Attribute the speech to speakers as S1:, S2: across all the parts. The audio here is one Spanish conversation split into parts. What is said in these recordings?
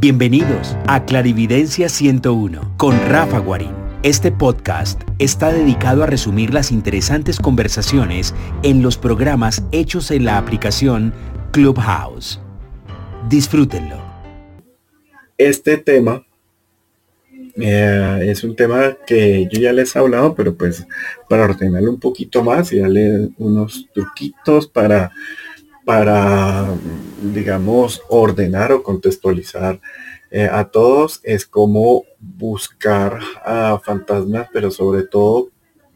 S1: Bienvenidos a Clarividencia 101 con Rafa Guarín. Este podcast está dedicado a resumir las interesantes conversaciones en los programas hechos en la aplicación Clubhouse. Disfrútenlo.
S2: Este tema eh, es un tema que yo ya les he hablado, pero pues para ordenarlo un poquito más y darle unos truquitos para para, digamos, ordenar o contextualizar eh, a todos es como buscar a fantasmas, pero sobre todo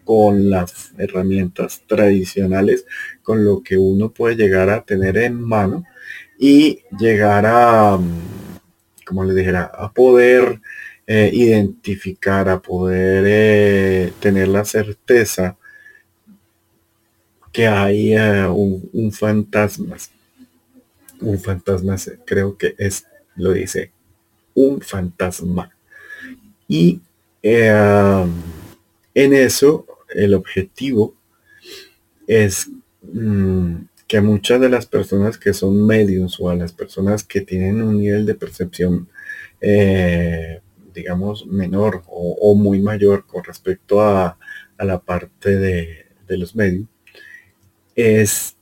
S2: con las herramientas tradicionales, con lo que uno puede llegar a tener en mano y llegar a, como le dijera, a poder eh, identificar, a poder eh, tener la certeza que hay eh, un, fantasma. Un fantasma, creo que es, lo dice, un fantasma. Y eh, en eso el objetivo es mm, que muchas de las personas que son medios o a las personas que tienen un nivel de percepción, eh, digamos, menor o, muy mayor con respecto a, la parte de, de los medios, es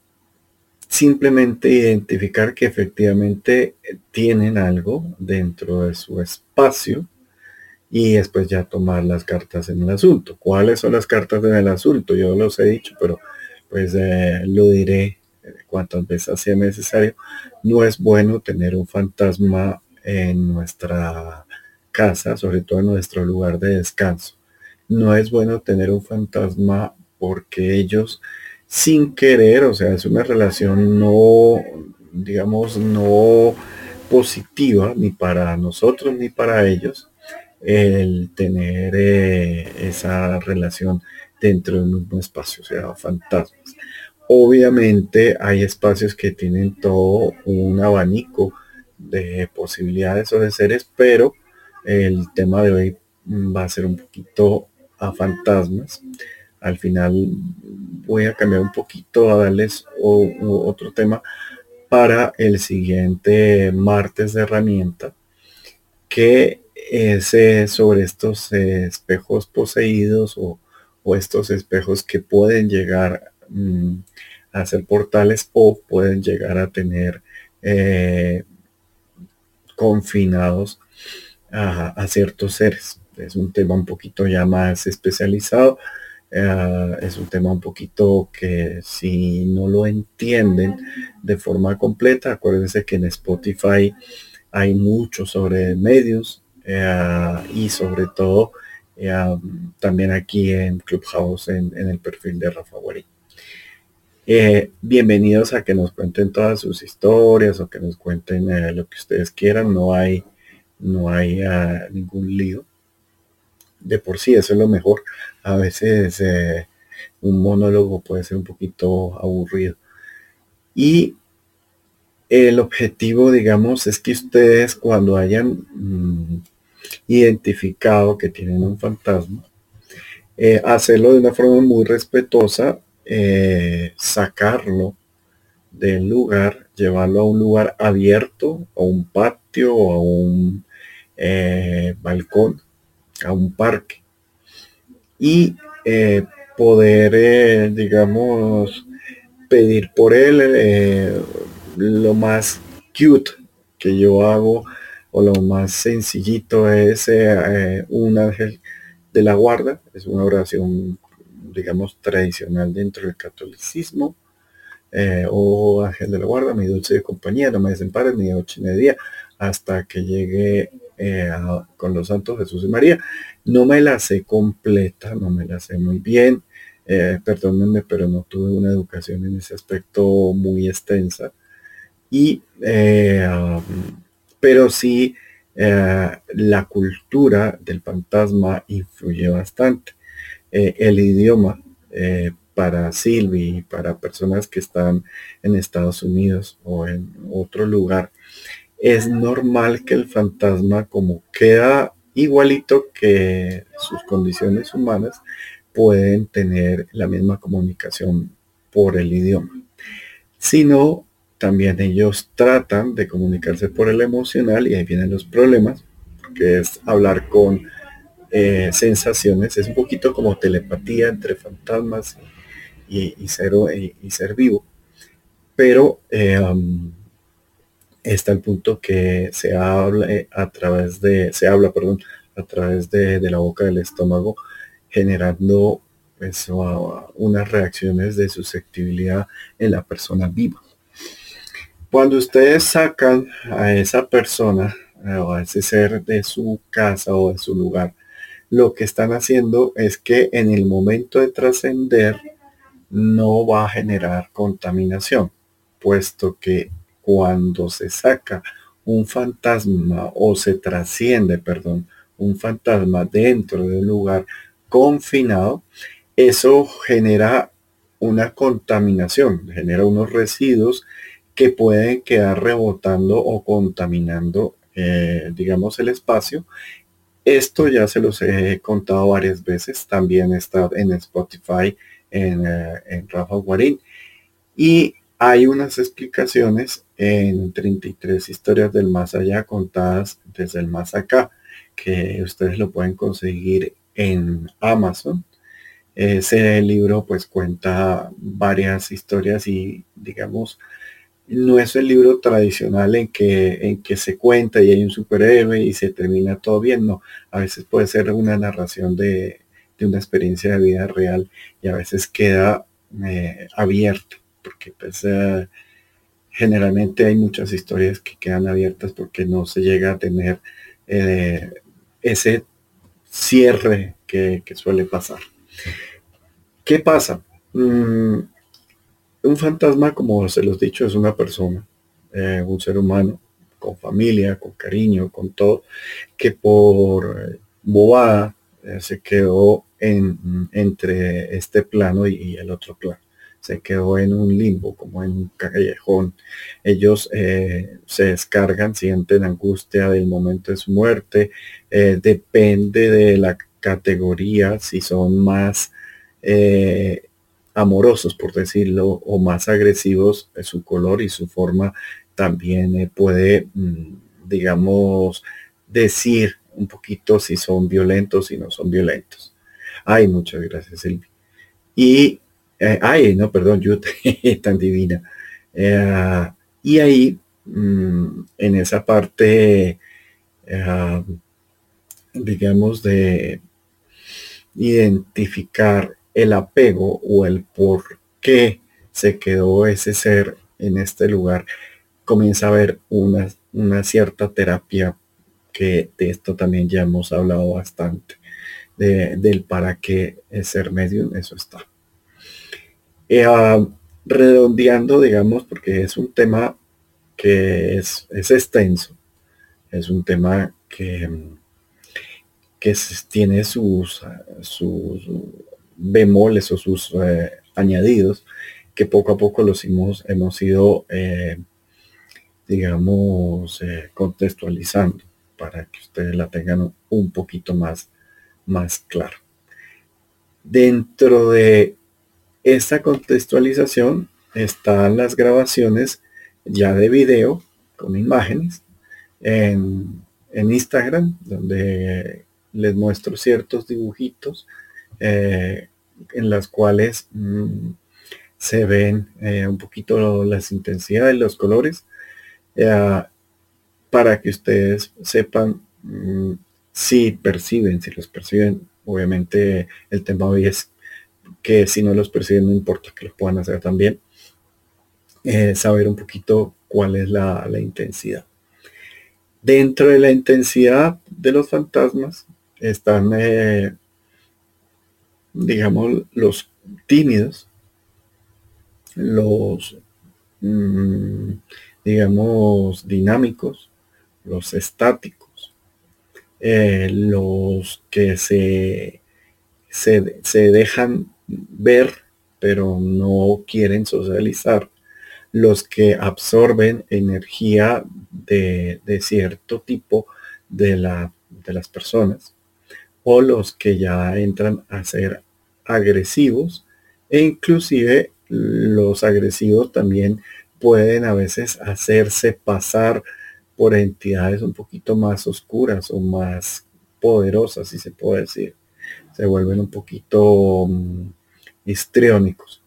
S2: simplemente identificar que efectivamente tienen algo dentro de su espacio y después ya tomar las cartas en el asunto. ¿Cuáles son las cartas en el asunto? Yo los he dicho, pero pues eh, lo diré cuantas veces sea necesario. No es bueno tener un fantasma en nuestra casa, sobre todo en nuestro lugar de descanso. No es bueno tener un fantasma porque ellos sin querer, o sea, es una relación no, digamos, no positiva ni para nosotros ni para ellos el tener eh, esa relación dentro de un mismo espacio, o sea, fantasmas. Obviamente hay espacios que tienen todo un abanico de posibilidades o de seres, pero el tema de hoy va a ser un poquito a fantasmas. Al final voy a cambiar un poquito a darles otro tema para el siguiente martes de herramienta que es eh, sobre estos espejos poseídos o, estos espejos que pueden llegar mm, a ser portales o pueden llegar a tener eh, confinados a, ciertos seres. Es un tema un poquito ya más especializado. Eh, es un tema un poquito que si no lo entienden de forma completa, acuérdense que en Spotify hay mucho sobre medios eh, y sobre todo eh, también aquí en Clubhouse en, el perfil de Rafa Guarín. bienvenidos a que nos cuenten todas sus historias o que nos cuenten lo que ustedes quieran. No hay, no hay ningún lío de por sí, eso es lo mejor. A veces eh, un monólogo puede ser un poquito aburrido. Y el objetivo, digamos, es que ustedes cuando hayan mm, identificado que tienen un fantasma, eh, hacerlo de una forma muy respetuosa, eh, sacarlo del lugar, llevarlo a un lugar abierto, a un patio o a un balcón a un parque y eh, poder, eh, digamos, pedir por él eh, lo más cute que yo hago o lo más sencillito es un ángel de la guarda, es una oración, digamos, tradicional dentro del catolicismo. o ángel de la guarda, mi dulce compañía, no me desempares ni noche ni día, hasta que llegue eh, con los santos Jesús y María. No me la sé completa, no me la sé muy bien. Eh, perdónenme, pero no tuve una educación en ese aspecto muy extensa. Y, eh, um, pero sí, la cultura del fantasma influye bastante. el idioma para Silvi para personas que están en Estados Unidos o en otro lugar es normal que el fantasma, como queda igualito que sus condiciones humanas, pueden tener la misma comunicación por el idioma. Si no, también ellos tratan de comunicarse por el emocional y ahí vienen los problemas, que es hablar con eh, sensaciones, es un poquito como telepatía entre fantasmas y, ser, y, ser vivo. Pero eh, um, está el punto que se habla eh, a través de, se habla, perdón, a través de, la boca del estómago, generando pues, unas reacciones de susceptibilidad en la persona viva. Cuando ustedes sacan a esa persona eh, o a ese ser de su casa o de su lugar, lo que están haciendo es que en el momento de trascender no va a generar contaminación, puesto que cuando se saca un fantasma o se trasciende, perdón, un fantasma dentro de un lugar confinado, eso genera una contaminación, genera unos residuos que pueden quedar rebotando o contaminando, eh, digamos, el espacio. Esto ya se los he contado varias veces, también está en Spotify, en, eh, en Rafa Guarín. Y hay unas explicaciones en 33 historias del más allá contadas desde el más acá, que ustedes lo pueden conseguir en Amazon. Ese libro pues cuenta varias historias y digamos no es el libro tradicional en que, en que se cuenta y hay un superhéroe y se termina todo bien, no. A veces puede ser una narración de, una experiencia de vida real y a veces queda eh, abierto, porque pues, eh, generalmente hay muchas historias que quedan abiertas porque no se llega a tener eh, ese cierre que, suele pasar. ¿Qué pasa? Mm, un fantasma, como se los he dicho, es una persona, eh, un ser humano, con familia, con cariño, con todo, que por bobada se quedó en, entre este plano y, el otro plano. Se quedó en un limbo, como en un callejón. Ellos se descargan, sienten angustia del momento de su muerte. depende de la categoría, si son más amorosos, por decirlo, o más agresivos, su color y su forma también eh, puede, mm, digamos, decir un poquito si son violentos, y no son violentos. Ay, muchas gracias, Silvi. Y, eh, ay, no, perdón, yo tan divina. Eh, y ahí, mm, en esa parte, digamos, de identificar el apego o el por qué se quedó ese ser en este lugar, comienza a haber una, una cierta terapia que de esto también ya hemos hablado bastante, del para qué ser medium, eso está. Eh, ah, redondeando, digamos, porque es un tema que es, es extenso, es un tema que, que tiene sus, sus bemoles o sus eh, añadidos que poco a poco los hemos, hemos ido, eh, digamos, contextualizando para que ustedes la tengan un poquito más, más claro. Dentro de esta contextualización están las grabaciones ya de video con imágenes en, en Instagram, donde les muestro ciertos dibujitos eh, en las cuales mm, se ven eh, un poquito las intensidades, los colores, eh, para que ustedes sepan mm, si perciben, si los perciben. Obviamente el tema hoy es que si no los perciben no importa que lo puedan hacer también. saber un poquito cuál es la, intensidad. Dentro de la intensidad de los fantasmas están digamos, los tímidos, los, mm, digamos, dinámicos, los estáticos, eh, los que se, se, se, dejan ver, pero no quieren socializar, los que absorben energía de, de cierto tipo de, la, de las personas, o los que ya entran a ser agresivos e inclusive los agresivos también pueden a veces hacerse pasar por entidades un poquito más oscuras o más poderosas, si se puede decir. Se vuelven un poquito mm, histriónicos.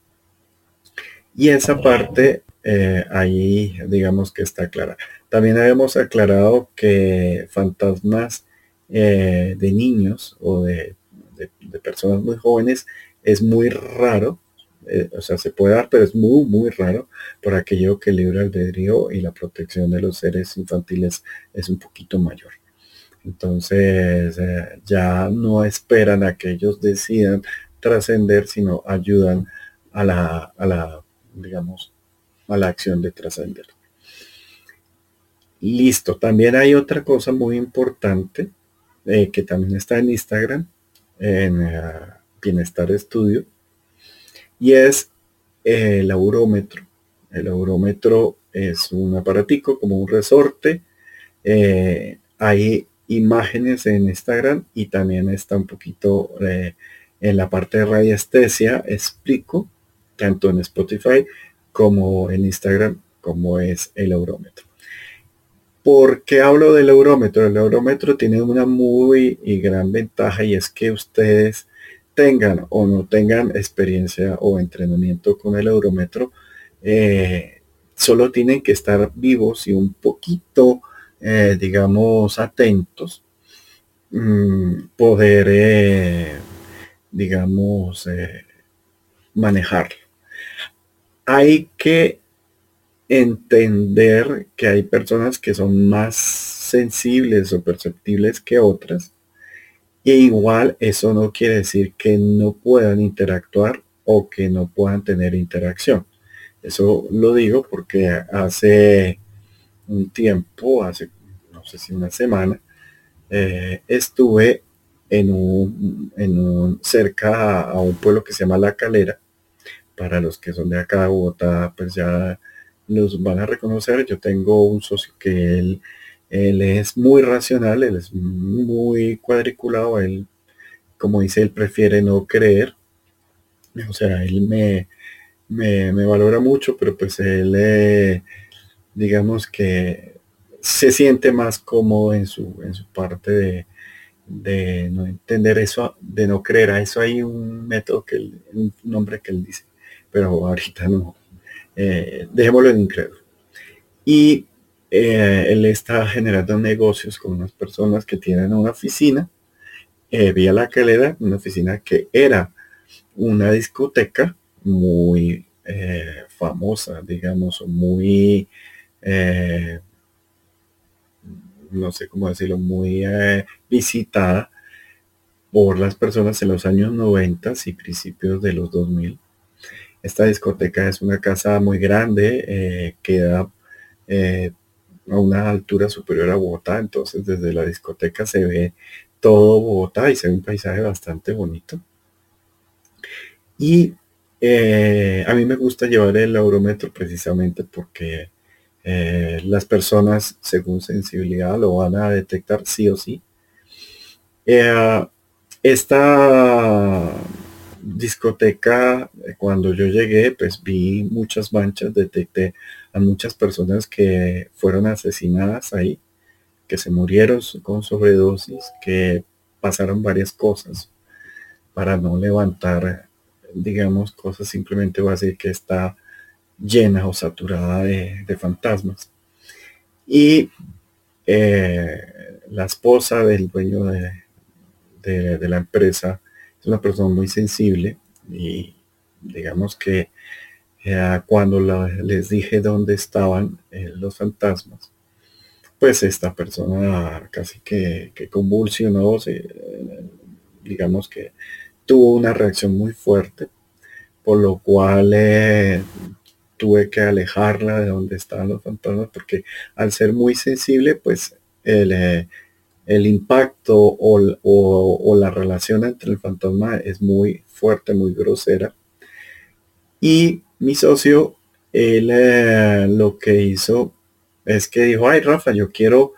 S2: Y esa parte eh, ahí digamos que está clara. También habíamos aclarado que fantasmas eh, de niños o de, personas muy jóvenes es muy raro, eh, o sea, se puede dar, pero es muy, muy raro por aquello que el libre albedrío y la protección de los seres infantiles es un poquito mayor. Entonces, eh, ya no esperan a que ellos decidan trascender, sino ayudan a la, a la, digamos, a la acción de trascender. Listo, también hay otra cosa muy importante eh, que también está en Instagram, en eh, Bienestar Estudio, y es el aurómetro. El aurómetro es un aparatico como un resorte. Eh, hay imágenes en Instagram y también está un poquito en la parte de radiestesia. Explico tanto en Spotify como en Instagram como es el aurómetro. ¿Por qué hablo del eurómetro? El eurómetro tiene una muy y gran ventaja y es que ustedes tengan o no tengan experiencia o entrenamiento con el eurómetro, eh, solo tienen que estar vivos y un poquito, eh, digamos, atentos, mm, poder, eh, digamos, manejarlo. Hay que entender que hay personas que son más sensibles o perceptibles que otras. E igual eso no quiere decir que no puedan interactuar o que no puedan tener interacción. Eso lo digo porque hace un tiempo, hace no sé si una semana, eh, estuve en un, en un cerca a, un pueblo que se llama La Calera. Para los que son de acá de Bogotá, pues ya los van a reconocer. Yo tengo un socio que él, él es muy racional, él es muy cuadriculado, él, como dice, él prefiere no creer. O sea, él me, me, valora mucho, pero pues él, eh, digamos que se siente más cómodo en su, en su parte de, de no entender eso, de no creer. A eso hay un método que un nombre que él dice, pero ahorita no, eh, dejémoslo en incrédulo. Y eh, él está generando negocios con unas personas que tienen una oficina, eh, vía la calera, una oficina que era una discoteca muy famosa, digamos, muy, no sé cómo decirlo, muy visitada por las personas en los años 90 y principios de los 2000 esta discoteca es una casa muy grande, eh, queda eh, a una altura superior a Bogotá, entonces desde la discoteca se ve todo Bogotá y se ve un paisaje bastante bonito. Y eh, a mí me gusta llevar el aurómetro precisamente porque las personas según sensibilidad lo van a detectar sí o sí. esta discoteca, eh, cuando yo llegué, pues vi muchas manchas, detecté a muchas personas que fueron asesinadas ahí, que se murieron con sobredosis, que pasaron varias cosas para no levantar, digamos, cosas, simplemente voy a decir que está llena o saturada de, fantasmas. Y eh, la esposa del dueño de la empresa una persona muy sensible y digamos que eh, cuando les dije dónde estaban eh, los fantasmas, pues esta persona casi que, convulsionó, digamos que tuvo una reacción muy fuerte, por lo cual tuve que alejarla de donde estaban los fantasmas, porque al ser muy sensible, pues el, el impacto o, la relación entre el fantasma es muy fuerte, muy grosera. Y mi socio, él eh, lo que hizo es que dijo, ay Rafa, yo quiero,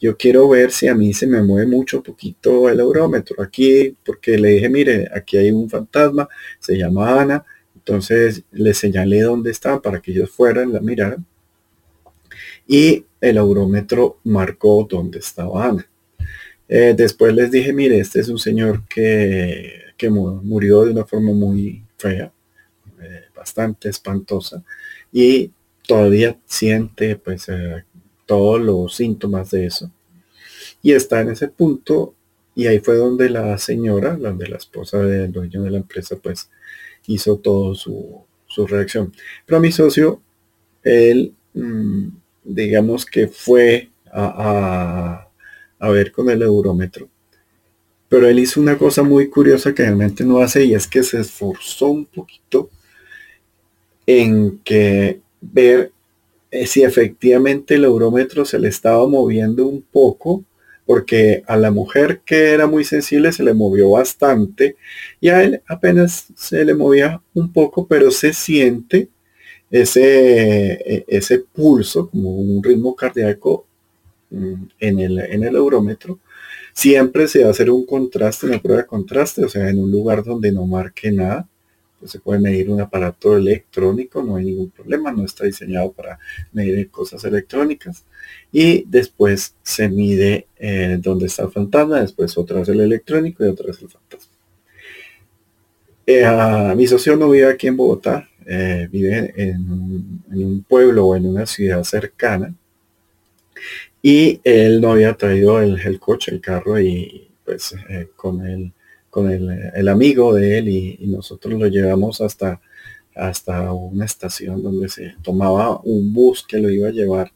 S2: yo quiero ver si a mí se me mueve mucho poquito el eurómetro aquí, porque le dije, mire, aquí hay un fantasma, se llama Ana, Entonces les señalé dónde estaban para que ellos fueran, la miraran. Y el eurómetro marcó dónde estaba Ana. Eh, después les dije, mire, este es un señor que, murió de una forma muy fea, eh, bastante espantosa, y todavía siente pues eh, todos los síntomas de eso. Y está en ese punto, y ahí fue donde la señora, donde la esposa del dueño de la empresa, pues hizo todo su, reacción. Pero a mi socio, él, mm, digamos que fue a, a, ver con el eurómetro. Pero él hizo una cosa muy curiosa que realmente no hace y es que se esforzó un poquito en que ver eh, si efectivamente el eurómetro se le estaba moviendo un poco porque a la mujer que era muy sensible se le movió bastante y a él apenas se le movía un poco, pero se siente ese, e, ese pulso, como un ritmo cardíaco mm, en el, en el eurómetro. Siempre se va a hacer un contraste, una prueba de contraste, o sea, en un lugar donde no marque nada se puede medir un aparato electrónico, no hay ningún problema, no está diseñado para medir cosas electrónicas. Y después se mide eh, dónde está el fantasma, después otra vez el electrónico y otra vez el fantasma. Eh, mi socio no vive aquí en Bogotá, eh, vive en un, pueblo o en una ciudad cercana. Y él no había traído el, el coche, el carro y pues con el con el, amigo de él y, nosotros lo llevamos hasta, hasta una estación donde se tomaba un bus que lo iba a llevar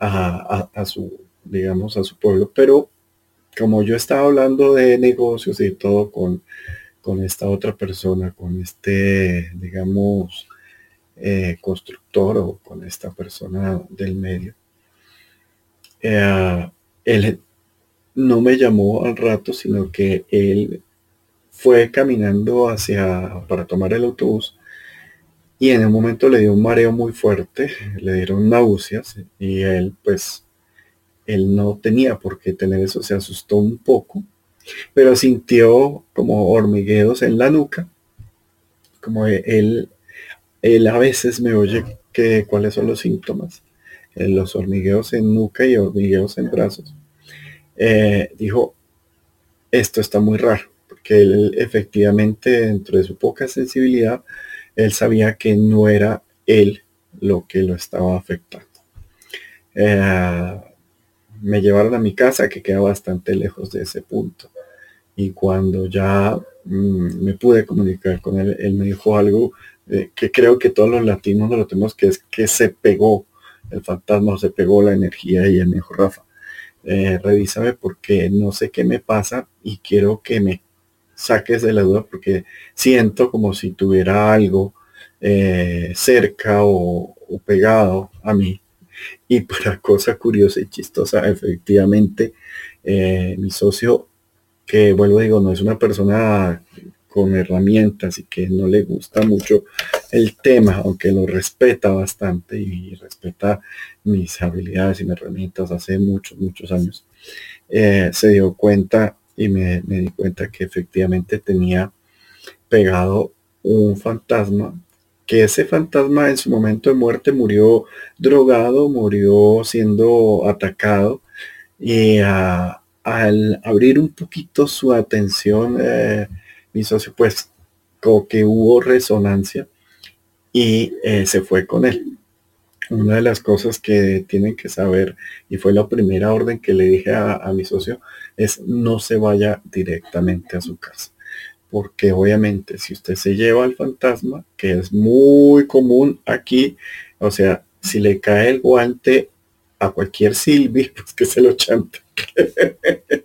S2: a, su, digamos, a su pueblo. Pero como yo estaba hablando de negocios y todo con, con esta otra persona, con este, digamos, eh, constructor o con esta persona del medio, eh, él no me llamó al rato, sino que él fue caminando hacia para tomar el autobús y en el momento le dio un mareo muy fuerte, le dieron náuseas y él pues él no tenía por qué tener eso, se asustó un poco, pero sintió como hormigueos en la nuca, como él, él a veces me oye que cuáles son los síntomas, eh, los hormigueos en nuca y hormigueos en brazos. Eh, dijo, esto está muy raro, porque él efectivamente dentro de su poca sensibilidad, él sabía que no era él lo que lo estaba afectando. Eh, me llevaron a mi casa que queda bastante lejos de ese punto. Y cuando ya mm, me pude comunicar con él, él me dijo algo eh, que creo que todos los latinos no lo tenemos, que es que se pegó el fantasma, se pegó la energía y él me dijo, Rafa, eh, revísame porque no sé qué me pasa y quiero que me saques de la duda porque siento como si tuviera algo eh, cerca o, pegado a mí. Y para cosa curiosa y chistosa, efectivamente, eh, mi socio, que vuelvo digo, no es una persona con herramientas y que no le gusta mucho el tema, aunque lo respeta bastante y respeta mis habilidades y mis herramientas hace muchos, muchos años, eh, se dio cuenta y me, di cuenta que efectivamente tenía pegado un fantasma, que ese fantasma en su momento de muerte murió drogado, murió siendo atacado y al abrir un poquito su atención, eh, mi socio pues como que hubo resonancia y eh, se fue con él. Una de las cosas que tienen que saber, y fue la primera orden que le dije a, mi socio, es no se vaya directamente a su casa. Porque obviamente si usted se lleva al fantasma, que es muy común aquí, o sea, si le cae el guante a cualquier Silvi, pues que se lo chante.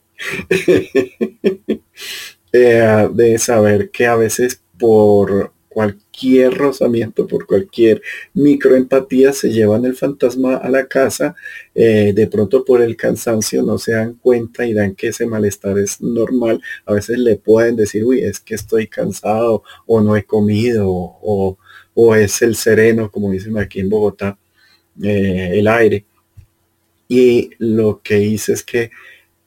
S2: Eh, de saber que a veces por cualquier rozamiento, por cualquier microempatía, se llevan el fantasma a la casa, eh, de pronto por el cansancio no se dan cuenta y dan que ese malestar es normal. A veces le pueden decir, uy, es que estoy cansado o no he comido o, es el sereno, como dicen aquí en Bogotá, eh, el aire. Y lo que hice es que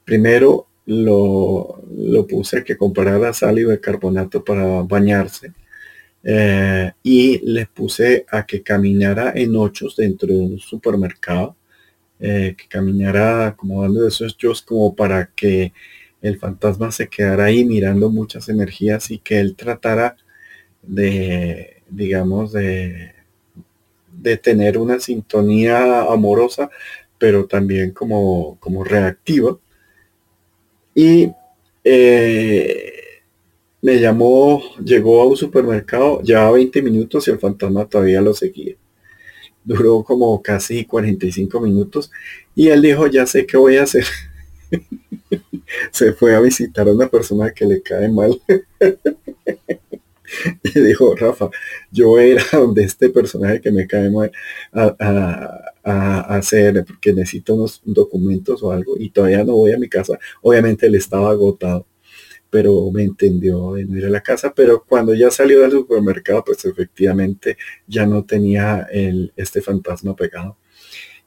S2: primero lo, lo puse a que comprara sal y bicarbonato para bañarse eh, y le puse a que caminara en ochos dentro de un supermercado, eh, que caminara como dando esos yo como para que el fantasma se quedara ahí mirando muchas energías y que él tratara de, digamos, de, de tener una sintonía amorosa, pero también como, como reactiva. Y eh, me llamó, llegó a un supermercado, llevaba 20 minutos y el fantasma todavía lo seguía. Duró como casi 45 minutos y él dijo, ya sé qué voy a hacer. Se fue a visitar a una persona que le cae mal. y dijo, Rafa, yo voy a ir a donde este personaje que me cae mal a, a, hacer, porque necesito unos documentos o algo, y todavía no voy a mi casa. Obviamente él estaba agotado pero me entendió en ir a la casa, pero cuando ya salió del supermercado, pues efectivamente ya no tenía el, este fantasma pegado.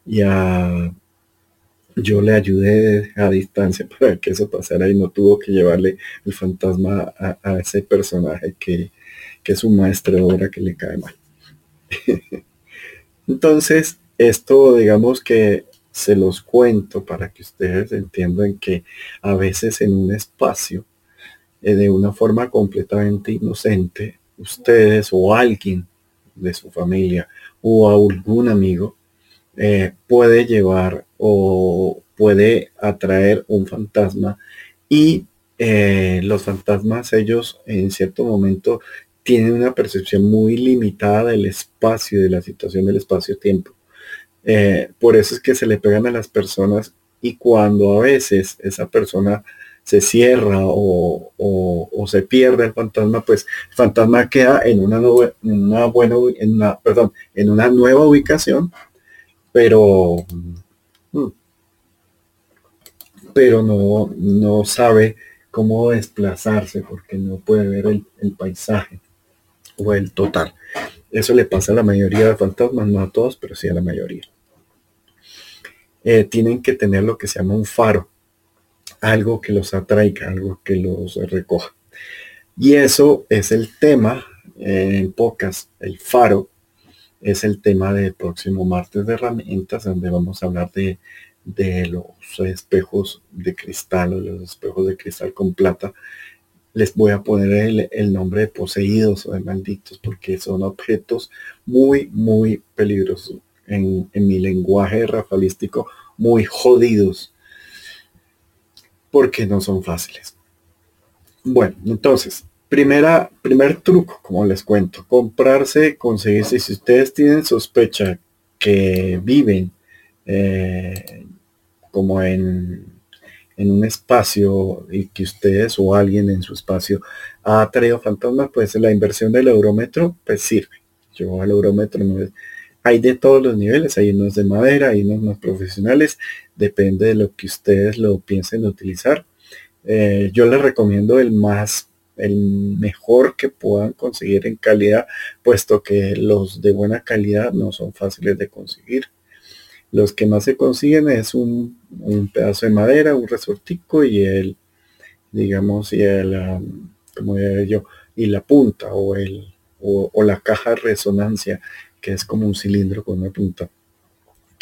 S2: Y yo le ayudé a distancia para que eso pasara y no tuvo que llevarle el fantasma a, ese personaje que, que, es un maestro de obra que le cae mal. Entonces, esto digamos que se los cuento para que ustedes entiendan que a veces en un espacio eh, de una forma completamente inocente, ustedes o alguien de su familia o algún amigo eh, puede llevar o puede atraer un fantasma y eh, los fantasmas ellos en cierto momento tienen una percepción muy limitada del espacio, de la situación del espacio-tiempo. por eso es que se le pegan a las personas y cuando a veces esa persona se cierra o, se pierde el fantasma, pues el fantasma queda en una, en una buena, en una, perdón, en una nueva ubicación, pero, mm, pero no, no sabe cómo desplazarse porque no puede ver el, paisaje o el total. Eso le pasa a la mayoría de fantasmas, no a todos, pero sí a la mayoría. Eh, tienen que tener lo que se llama un faro algo que los atraiga, algo que los recoja. Y eso es el tema en pocas, el faro es el tema del próximo martes de herramientas, donde vamos a hablar de, los espejos de cristal o los espejos de cristal con plata. Les voy a poner el, nombre de poseídos o de malditos porque son objetos muy, muy peligrosos. En, en mi lenguaje rafalístico, muy jodidos porque no son fáciles. Bueno, entonces, primera, primer truco, como les cuento, comprarse, conseguirse, si ustedes tienen sospecha que viven eh, como en, en un espacio y que ustedes o alguien en su espacio ha traído fantasmas, pues la inversión del eurómetro pues sirve. Yo al eurómetro no hay de todos los niveles, hay unos de madera, hay unos más profesionales, depende de lo que ustedes lo piensen utilizar. Eh, yo les recomiendo el más, el mejor que puedan conseguir en calidad, puesto que los de buena calidad no son fáciles de conseguir. Los que más se consiguen es un, pedazo de madera, un resortico y el, digamos, y el, como yo, y la punta o el, o la caja de resonancia, que es como un cilindro con una punta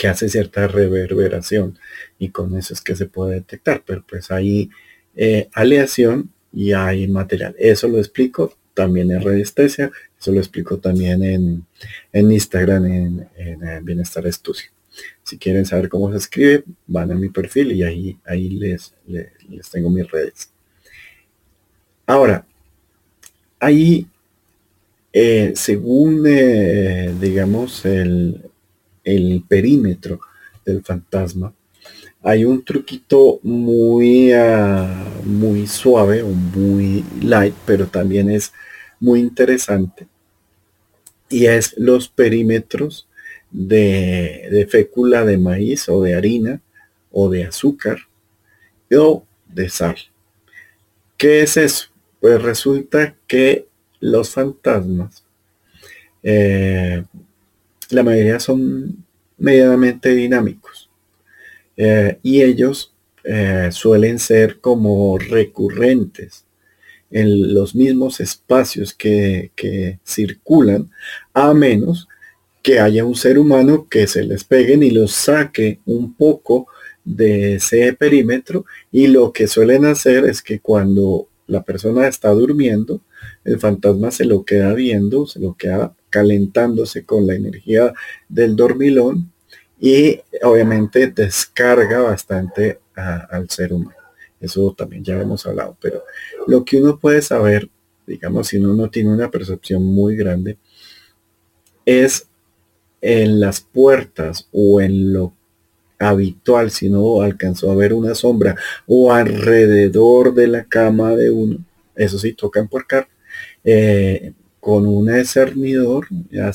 S2: que hace cierta reverberación y con eso es que se puede detectar, pero pues hay eh, aleación y hay material. Eso lo explico también en radiestesia, eso lo explico también en, en Instagram, en, en, Bienestar Estudio. Si quieren saber cómo se escribe, van a mi perfil y ahí, ahí les, les, tengo mis redes. Ahora, ahí, eh, según, eh, digamos, el, el perímetro del fantasma, hay un truquito muy, ah, muy suave o muy light, pero también es muy interesante. Y es los perímetros de, de fécula de maíz o de harina o de azúcar o de sal. ¿Qué es eso? Pues resulta que los fantasmas eh, la mayoría son medianamente dinámicos. Eh, y ellos eh, suelen ser como recurrentes en los mismos espacios que, que circulan, a menos que haya un ser humano que se les peguen y los saque un poco de ese perímetro y lo que suelen hacer es que cuando la persona está durmiendo, el fantasma se lo queda viendo, se lo queda calentándose con la energía del dormilón y obviamente descarga bastante al ser humano. Eso también ya hemos hablado, pero lo que uno puede saber, digamos, si uno no tiene una percepción muy grande, es en las puertas o en lo habitual, si no alcanzó a ver una sombra o alrededor de la cama de uno, eso sí, toca empuercar, eh, con un cernidor,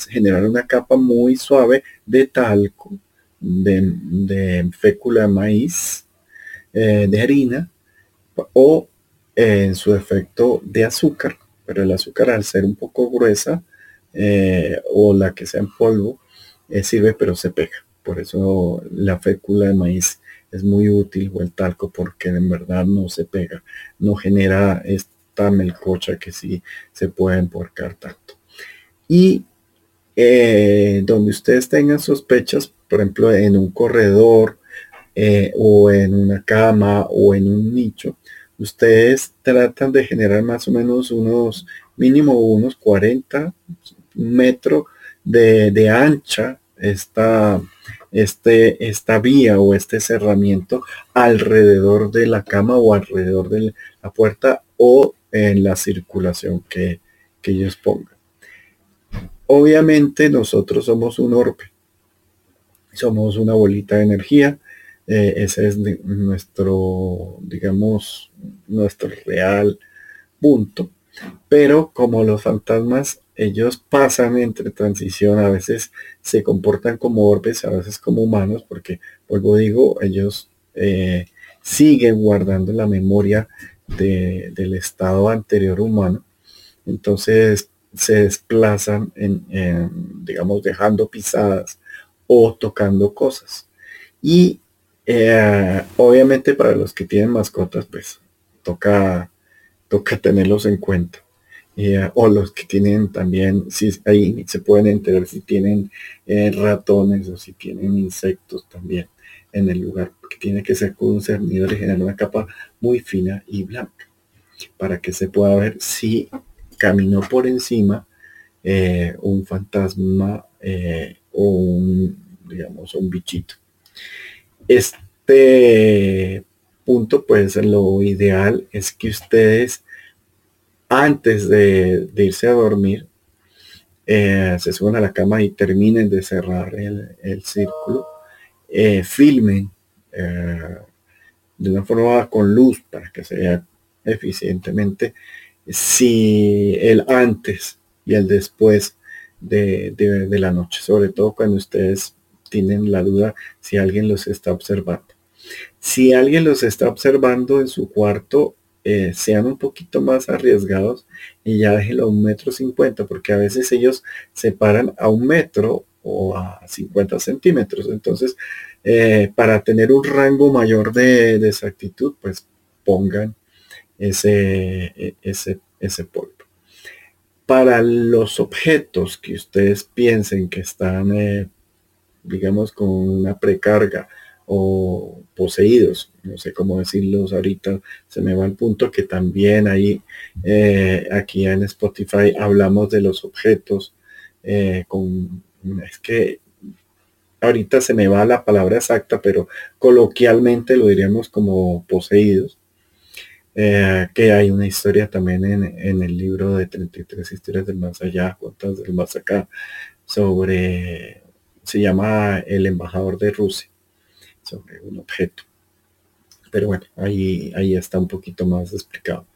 S2: generar una capa muy suave de talco, de, fécula de maíz, eh, de harina, o en su efecto de azúcar, pero el azúcar al ser un poco gruesa, eh, o la que sea en polvo, sirve pero se pega. Por eso la fécula de maíz es muy útil o el talco porque en verdad no se pega, no genera esta melcocha que sí se puede emporcar tanto. Y eh, donde ustedes tengan sospechas, por ejemplo, en un corredor eh, o en una cama o en un nicho, ustedes tratan de generar más o menos unos mínimo unos 40 metros de, de ancha esta, este, esta vía o este cerramiento alrededor de la cama o alrededor de la puerta o en la circulación que, ellos pongan. Obviamente nosotros somos un orbe, somos una bolita de energía, eh, ese es nuestro, digamos, nuestro real punto. Pero como los fantasmas ellos pasan entre transición, a veces se comportan como orbes, a veces como humanos, porque, vuelvo digo, ellos eh, siguen guardando la memoria del estado anterior humano. Entonces se desplazan en, digamos, dejando pisadas o tocando cosas. Y eh, obviamente para los que tienen mascotas, pues toca, toca tenerlos en cuenta. Eh, o los que tienen también, si ahí se pueden enterar si tienen eh, ratones o si tienen insectos también en el lugar, porque tiene que ser con un cernidor y generar una capa muy fina y blanca, para que se pueda ver si caminó por encima eh, un fantasma o un, digamos, un bichito. Este punto, pues lo ideal es que ustedes antes de, irse a dormir, eh, se suban a la cama y terminen de cerrar el, círculo, eh, filmen eh, de una forma con luz para que se vea eficientemente si el antes y el después de, de, la noche, sobre todo cuando ustedes tienen la duda si alguien los está observando. Si alguien los está observando en su cuarto, eh, sean un poquito más arriesgados y ya déjenlo a un metro cincuenta, porque a veces ellos se paran a un metro o a 50 centímetros. Entonces, eh, para tener un rango mayor de, exactitud, pues pongan ese, e, ese, ese polvo. Para los objetos que ustedes piensen que están, eh, digamos, con una precarga o poseídos, no sé cómo decirlos ahorita, se me va el punto que también ahí, eh, aquí en Spotify hablamos de los objetos con, es que ahorita se me va la palabra exacta, pero coloquialmente lo diríamos como poseídos. Eh, que hay una historia también en, en, el libro de 33 historias del más allá, cuentas del más acá, sobre, se llama El embajador de Rusia sobre un objeto. Pero bueno, ahí, ahí está un poquito más explicado.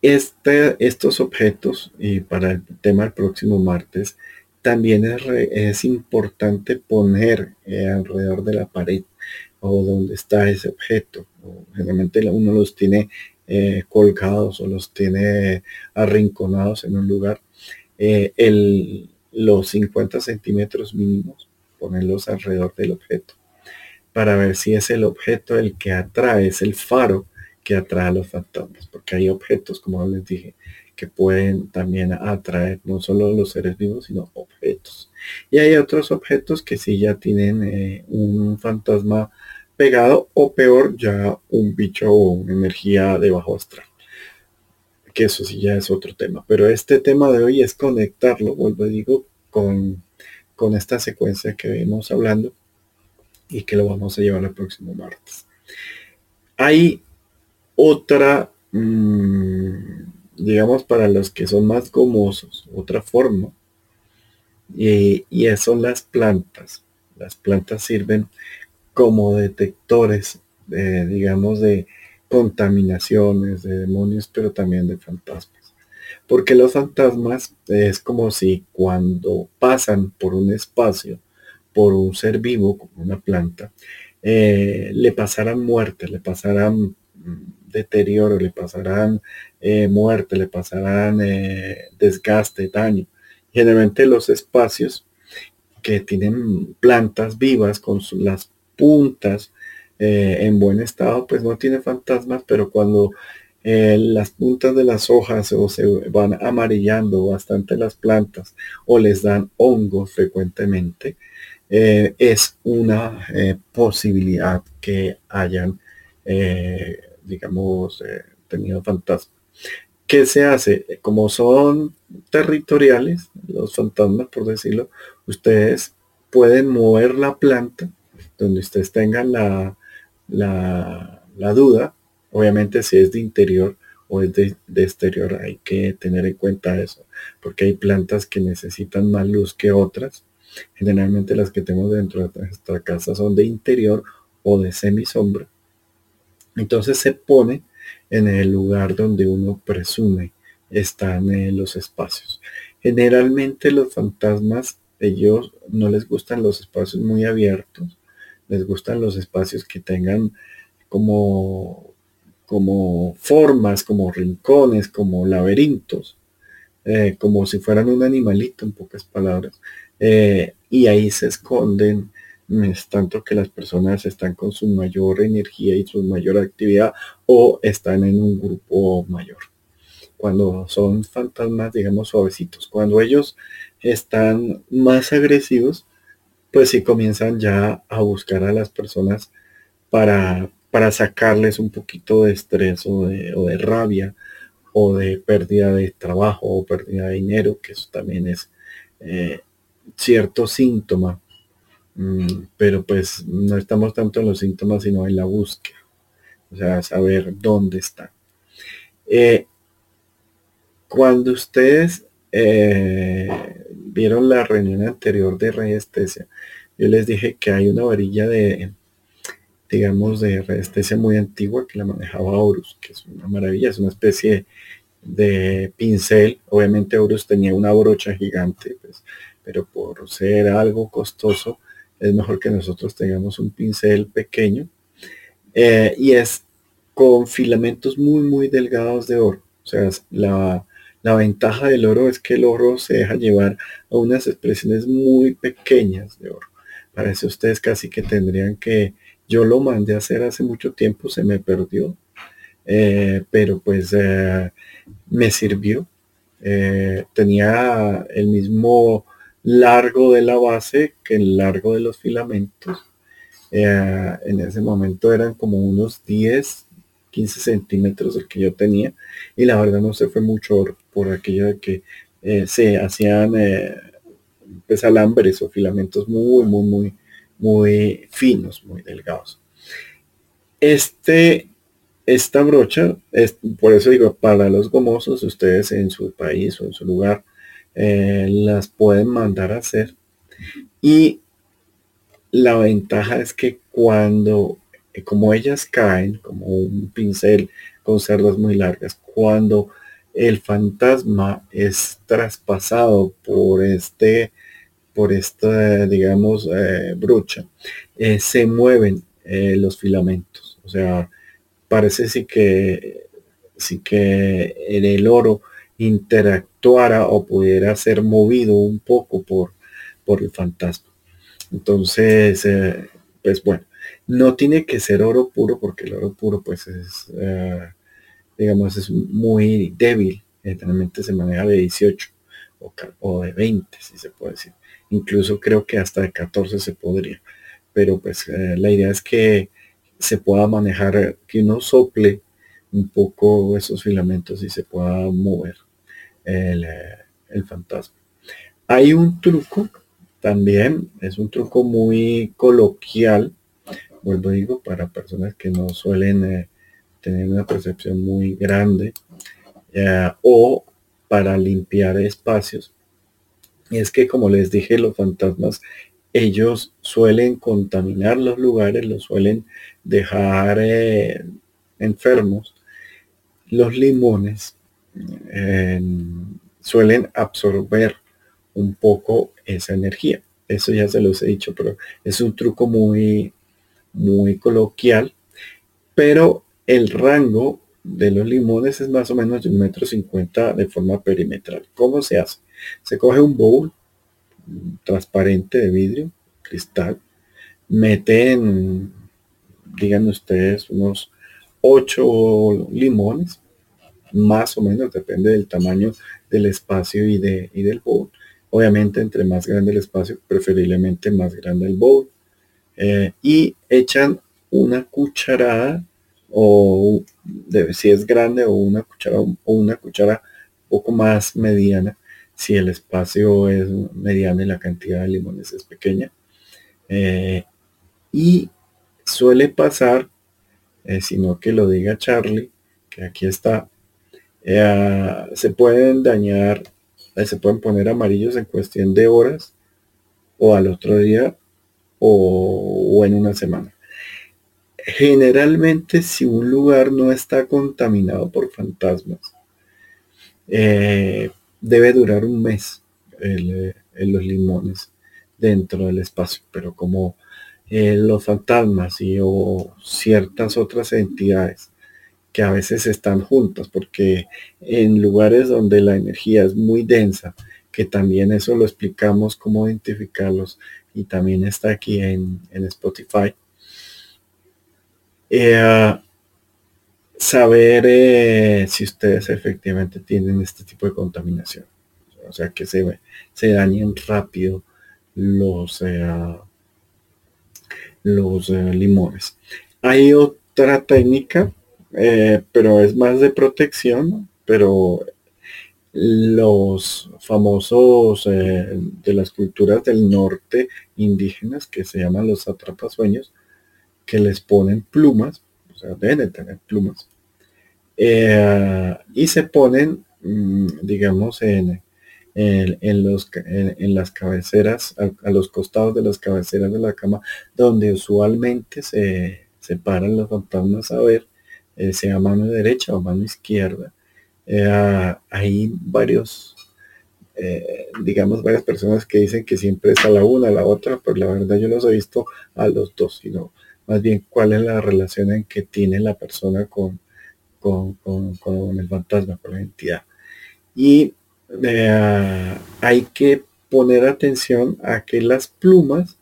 S2: Este, estos objetos, y para el tema del próximo martes, también es, importante poner eh, alrededor de la pared o donde está ese objeto. generalmente uno los tiene eh, colgados o los tiene arrinconados en un lugar. Eh, los 50 centímetros mínimos ponerlos alrededor del objeto para ver si es el objeto el que atrae, es el faro que atrae a los fantasmas, porque hay objetos, como les dije, que pueden también atraer no solo los seres vivos, sino objetos. Y hay otros objetos que sí ya tienen eh, un fantasma pegado o peor ya un bicho o una energía de bajo astral. Que eso sí ya es otro tema. Pero este tema de hoy es conectarlo, vuelvo a digo, con, con esta secuencia que vemos hablando y que lo vamos a llevar el próximo martes. Hay otra, mm, digamos, para los que son más gomosos, otra forma, y, y son las plantas. Las plantas sirven como detectores, de, digamos, de contaminaciones, de demonios, pero también de fantasmas. Porque los fantasmas es como si cuando pasan por un espacio, por un ser vivo, como una planta, eh, le pasarán muerte, le pasarán deterioro, le pasarán eh, muerte, le pasarán eh, desgaste, daño. Generalmente los espacios que tienen plantas vivas con las puntas eh, en buen estado, pues no tiene fantasmas, pero cuando las puntas de las hojas o se van amarillando bastante las plantas o les dan hongos frecuentemente, es una posibilidad que hayan digamos, eh, tenido fantasmas. ¿Qué se hace? Como son territoriales, los fantasmas, por decirlo, ustedes pueden mover la planta donde ustedes tengan la, la, duda. Obviamente si es de interior o es de, de, exterior, hay que tener en cuenta eso, porque hay plantas que necesitan más luz que otras. Generalmente las que tenemos dentro de nuestra casa son de interior o de semisombra entonces se pone en el lugar donde uno presume están en los espacios. Generalmente los fantasmas, ellos no les gustan los espacios muy abiertos, les gustan los espacios que tengan como, como formas, como rincones, como laberintos, eh, como si fueran un animalito, en pocas palabras. Eh, y ahí se esconden es tanto que las personas están con su mayor energía y su mayor actividad o están en un grupo mayor. Cuando son fantasmas, digamos, suavecitos. Cuando ellos están más agresivos, pues sí comienzan ya a buscar a las personas para, para sacarles un poquito de estrés o de, rabia o de pérdida de trabajo o pérdida de dinero, que eso también es eh, cierto síntoma pero pues no estamos tanto en los síntomas, sino en la búsqueda. O sea, saber dónde está. Eh, cuando ustedes eh, vieron la reunión anterior de radiestesia, yo les dije que hay una varilla de, digamos, de radiestesia muy antigua que la manejaba Horus, que es una maravilla, es una especie de pincel. Obviamente Horus tenía una brocha gigante, pues, pero por ser algo costoso, es mejor que nosotros tengamos un pincel pequeño eh, y es con filamentos muy muy delgados de oro. O sea, la, la ventaja del oro es que el oro se deja llevar a unas expresiones muy pequeñas de oro. Para eso ustedes casi que tendrían que, yo lo mandé a hacer hace mucho tiempo, se me perdió, eh, pero pues eh, me sirvió. tenía el mismo largo de la base que el largo de los filamentos. Eh, en ese momento eran como unos 10, 15 centímetros el que yo tenía y la verdad no se fue mucho por aquello de que eh, se hacían eh, pues, alambres o filamentos muy, muy, muy, muy finos, muy delgados. Este, esta brocha, es, por eso digo, para los gomosos, ustedes en su país o en su lugar, eh, las pueden mandar a hacer. Y la ventaja es que cuando, eh, como ellas caen, como un pincel con cerdas muy largas, cuando el fantasma es traspasado por este, por esta, digamos, eh, brucha, se mueven los filamentos. O sea, parece sí que, sí que en el oro interactuara o pudiera ser movido un poco por, por el fantasma. Entonces, eh, pues bueno, No tiene que ser oro puro porque el oro puro pues es, eh, digamos, es muy débil. Generalmente se maneja de 18 o, de 20, si se puede decir. Incluso creo que hasta de 14 se podría. Pero pues eh, la idea es que se pueda manejar, que uno sople un poco esos filamentos y se pueda mover el, eh, el fantasma. Hay un truco también, es un truco muy coloquial, vuelvo digo, para personas que no suelen eh, tener una percepción muy grande eh, o para limpiar espacios. Y es que como les dije, los fantasmas, ellos suelen contaminar los lugares, los suelen dejar enfermos. Los limones suelen absorber un poco esa energía. Eso ya se los he dicho, pero es un truco muy, muy coloquial. Pero el rango de los limones es más o menos de un metro cincuenta de forma perimetral. ¿Cómo se hace? Se coge un bowl transparente de vidrio, cristal, meten, digan ustedes, unos ocho limones, más o menos, depende del tamaño del espacio y, de, y del bowl. Obviamente, entre más grande el espacio, preferiblemente más grande el bowl. Eh, y echan una cucharada o si es grande o una cuchara o una cuchara poco más mediana si el espacio es mediano y la cantidad de limones es pequeña eh, y suele pasar eh, sino que lo diga Charlie que aquí está se pueden dañar se pueden poner amarillos en cuestión de horas o al otro día o, en una semana. Generalmente si un lugar no está contaminado por fantasmas, eh, debe durar un mes en los limones dentro del espacio, pero como eh, los fantasmas y o ciertas otras entidades que a veces están juntas, porque en lugares donde la energía es muy densa, que también eso lo explicamos cómo identificarlos y también está aquí en, Spotify. Eh, saber eh, si ustedes efectivamente tienen este tipo de contaminación. O sea, que se, se dañen rápido los, eh, los limones. Hay otra técnica eh, pero es más de protección, pero los famosos eh, de las culturas del norte indígenas que se llaman los atrapasueños, que les ponen plumas, o sea, deben de tener plumas, eh, y se ponen, mm, digamos, en, en, los, en, las cabeceras, a, los costados de las cabeceras de la cama, donde usualmente se, se paran los fantasmas a ver eh, sea mano derecha o mano izquierda. Eh, hay varios, eh, digamos, varias personas que dicen que siempre es a la una, a la otra, pero la verdad yo los he visto a los dos, sino más bien cuál es la relación en que tiene la persona con, con, el fantasma, con la entidad. Y hay que poner atención a que las plumas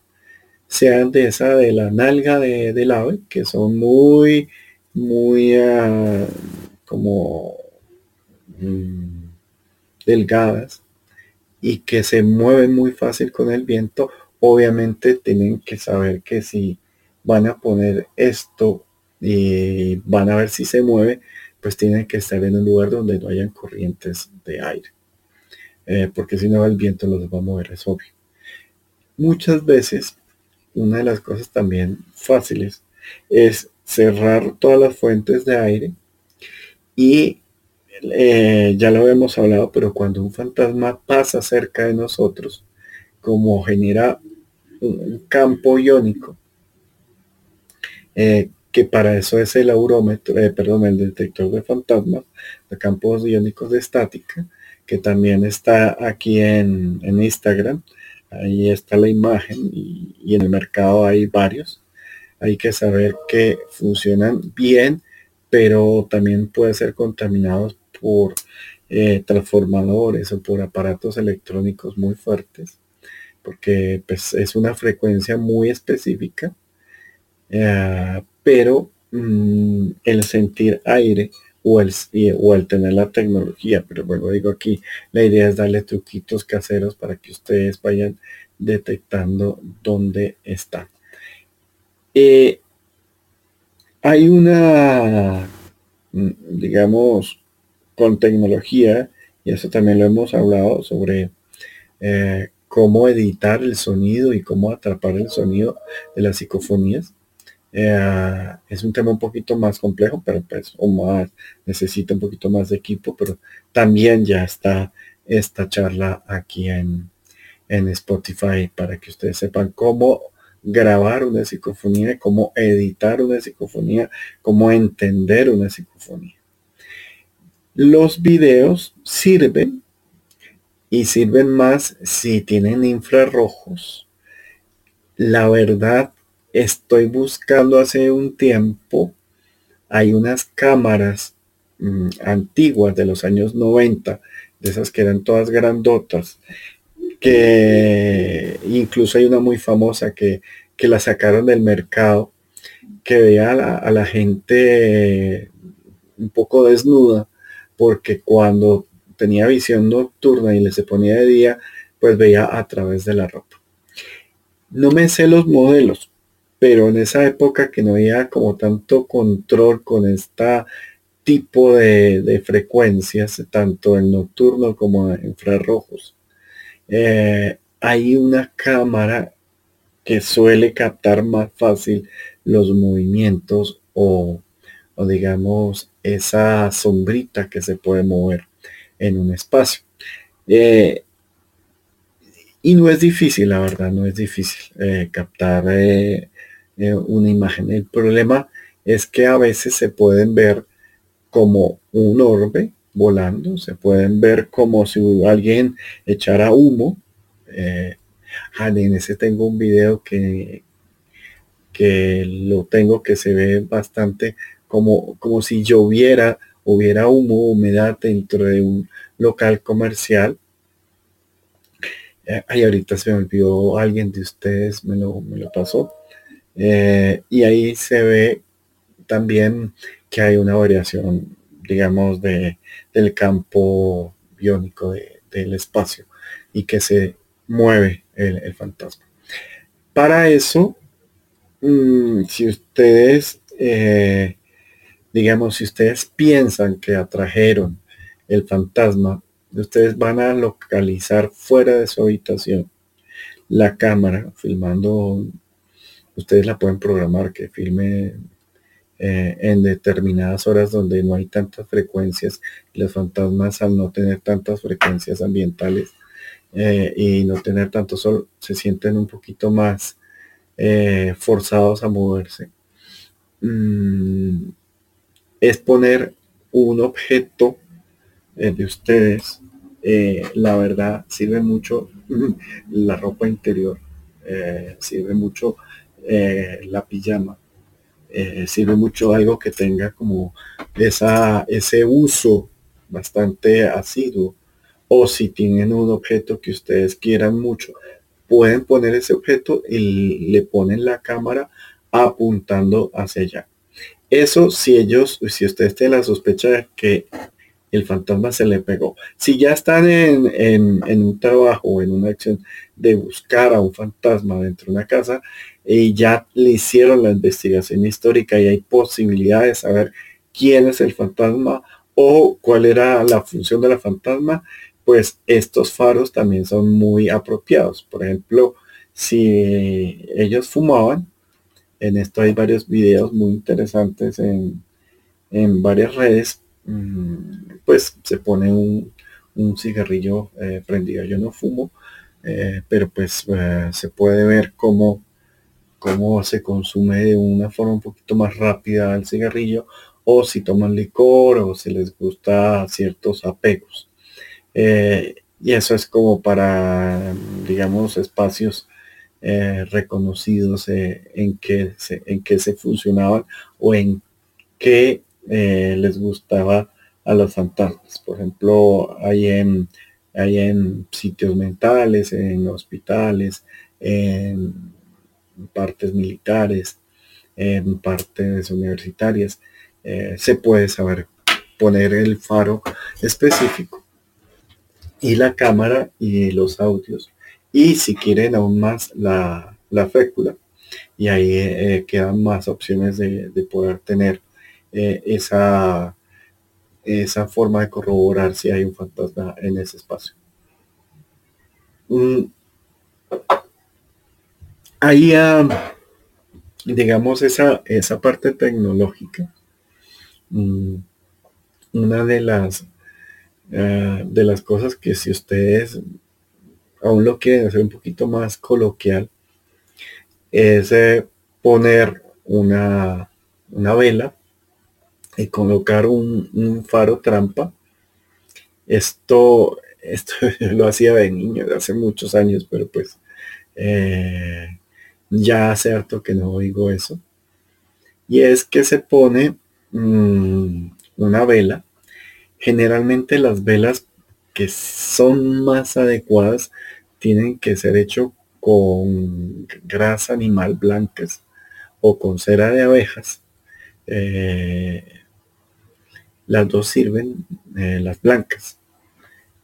S2: sean de esa de la nalga de, del ave, que son muy muy ah, como mm, delgadas y que se mueven muy fácil con el viento, obviamente tienen que saber que si van a poner esto y van a ver si se mueve, pues tienen que estar en un lugar donde no hayan corrientes de aire. Eh, porque si no el viento los va a mover, es obvio. Muchas veces, una de las cosas también fáciles es cerrar todas las fuentes de aire y eh, ya lo hemos hablado, pero cuando un fantasma pasa cerca de nosotros, como genera un campo iónico, eh, que para eso es el aurómetro, eh, perdón, el detector de fantasmas, de campos iónicos de estática, que también está aquí en, Instagram. Ahí está la imagen y en el mercado hay varios hay que saber que funcionan bien, pero también pueden ser contaminados por eh, transformadores o por aparatos electrónicos muy fuertes, porque pues, es una frecuencia muy específica Eh, pero mm, el sentir aire o el, o tener la tecnología, pero bueno, digo aquí, la idea es darle truquitos caseros para que ustedes vayan detectando dónde está. Eh, hay una, mm, digamos, con tecnología, y eso también lo hemos hablado sobre eh, cómo editar el sonido y cómo atrapar el sonido de las psicofonías. Eh, es un tema un poquito más complejo, pero pues, o más, necesita un poquito más de equipo, pero también ya está esta charla aquí en, en Spotify para que ustedes sepan cómo grabar una psicofonía, cómo editar una psicofonía, cómo entender una psicofonía. Los videos sirven y sirven más si tienen infrarrojos. La verdad, estoy buscando hace un tiempo, hay unas cámaras mm, antiguas de los años 90, de esas que eran todas grandotas, que incluso hay una muy famosa que, la sacaron del mercado, que veía a la, gente un poco desnuda, porque cuando tenía visión nocturna y le se ponía de día, pues veía a través de la ropa. No me sé los modelos, pero en esa época que no había como tanto control con este tipo de, de frecuencias, tanto en nocturno como infrarrojos, eh, hay una cámara que suele captar más fácil los movimientos o, digamos esa sombrita que se puede mover en un espacio. Eh, y no es difícil, la verdad, no es difícil eh, captar una imagen. El problema es que a veces se pueden ver como un orbe volando, se pueden ver como si alguien echara humo. Eh, en ese tengo un video que, que lo tengo que se ve bastante como, como si lloviera, hubiera humo, humedad dentro de un local comercial. Eh, ay, ahorita se me olvidó alguien de ustedes, me lo, me lo pasó. Eh, y ahí se ve también que hay una variación, digamos, de, del campo biónico del espacio y que se mueve el, fantasma. Para eso, mm, si ustedes, eh, digamos, si ustedes piensan que atrajeron el fantasma, ustedes van a localizar fuera de su habitación la cámara filmando, ustedes la pueden programar que filme eh, en determinadas horas donde no hay tantas frecuencias. Los fantasmas al no tener tantas frecuencias ambientales eh, y no tener tanto sol, se sienten un poquito más eh, forzados a moverse. Mm, es poner un objeto de ustedes. la verdad sirve mucho la ropa interior, sirve mucho la pijama eh, sirve mucho algo que tenga como esa, ese uso bastante asiduo. O si tienen un objeto que ustedes quieran mucho, pueden poner ese objeto y le ponen la cámara apuntando hacia allá. Eso si ellos, si ustedes tienen la sospecha de que el fantasma se le pegó. Si ya están en, en, un trabajo, en una acción de buscar a un fantasma dentro de una casa, y ya le hicieron la investigación histórica y hay posibilidad de saber quién es el fantasma o cuál era la función de la fantasma, pues estos faros también son muy apropiados. Por ejemplo, si ellos fumaban, en esto hay varios videos muy interesantes en, varias redes, mm, pues se pone un, cigarrillo eh, prendido. Yo no fumo, eh, pero pues eh, se puede ver cómo cómo se consume de una forma un poquito más rápida el cigarrillo o si toman licor o si les gusta ciertos apegos. Eh, y eso es como para, digamos, espacios reconocidos en, que se, en que se funcionaban o en que les gustaba a los fantasmas. Por ejemplo, hay en, hay en sitios mentales, en hospitales, en partes militares, en partes universitarias. Eh, se puede saber poner el faro específico y la cámara y los audios. Y si quieren aún más la, la fécula. Y ahí eh, quedan más opciones de, poder tener eh, esa, esa forma de corroborar si hay un fantasma en ese espacio. Mm. Ahí, ah, digamos, esa, esa parte tecnológica. Mm, una de las ah, de las cosas que si ustedes aún lo quieren hacer un poquito más coloquial, es eh, poner una, una, vela y colocar un, faro trampa. Esto, esto lo hacía de niño, de hace muchos años, pero pues eh, ya hace harto que no oigo eso. Y es que se pone mm, una vela. Generalmente las velas que son más adecuadas tienen que ser hechos con grasa animal blancas o con cera de abejas. Eh, las dos sirven, eh, las blancas.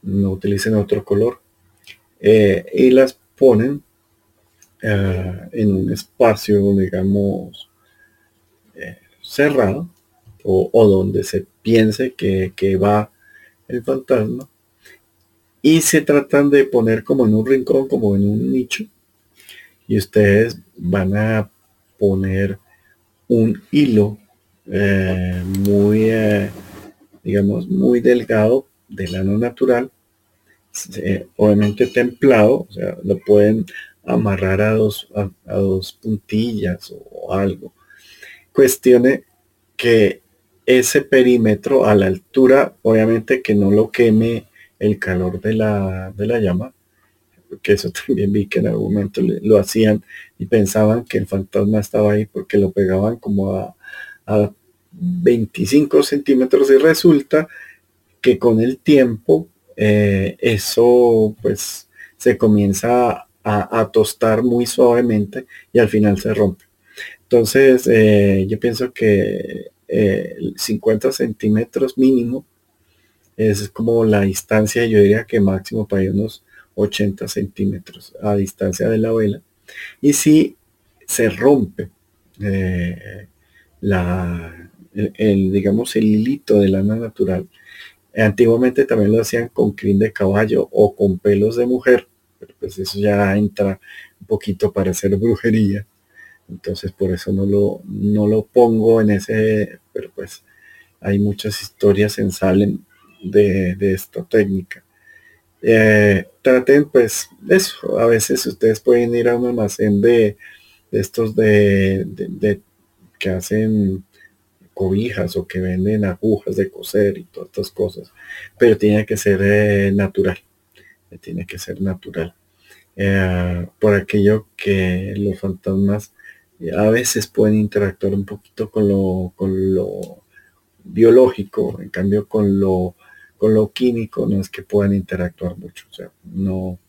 S2: No utilicen otro color. Eh, y las ponen en un espacio, digamos, cerrado o, donde se piense que, que va el fantasma y se tratan de poner como en un rincón, como en un nicho. Y ustedes van a poner un hilo eh, muy, eh, digamos, muy delgado de lana natural, obviamente templado, o sea, lo pueden amarrar a dos, a, dos puntillas o algo. Cuestione que ese perímetro a la altura, obviamente que no lo queme el calor de la, de la llama, que eso también vi que en algún momento lo hacían y pensaban que el fantasma estaba ahí porque lo pegaban como a, 25 centímetros y resulta que con el tiempo eh, eso pues se comienza a, tostar muy suavemente y al final se rompe. Entonces eh, yo pienso que 50 eh, centímetros mínimo es como la distancia, yo diría que máximo para unos 80 centímetros a distancia de la vela. Y si se rompe la, el, digamos, el hilito de lana natural, antiguamente también lo hacían con crin de caballo o con pelos de mujer, pero pues eso ya entra un poquito para hacer brujería. Entonces por eso no lo, no lo pongo en ese, pero pues hay muchas historias en Salem de, esta técnica. Eh, traten pues eso, a veces ustedes pueden ir a un almacén de, estos de, que hacen cobijas o que venden agujas de coser y todas estas cosas, pero tiene que ser eh, natural, tiene que ser natural. Eh, por aquello que los fantasmas a veces pueden interactuar un poquito con lo, con lo biológico, en cambio con lo con lo químico no es que puedan interactuar mucho. O sea, no,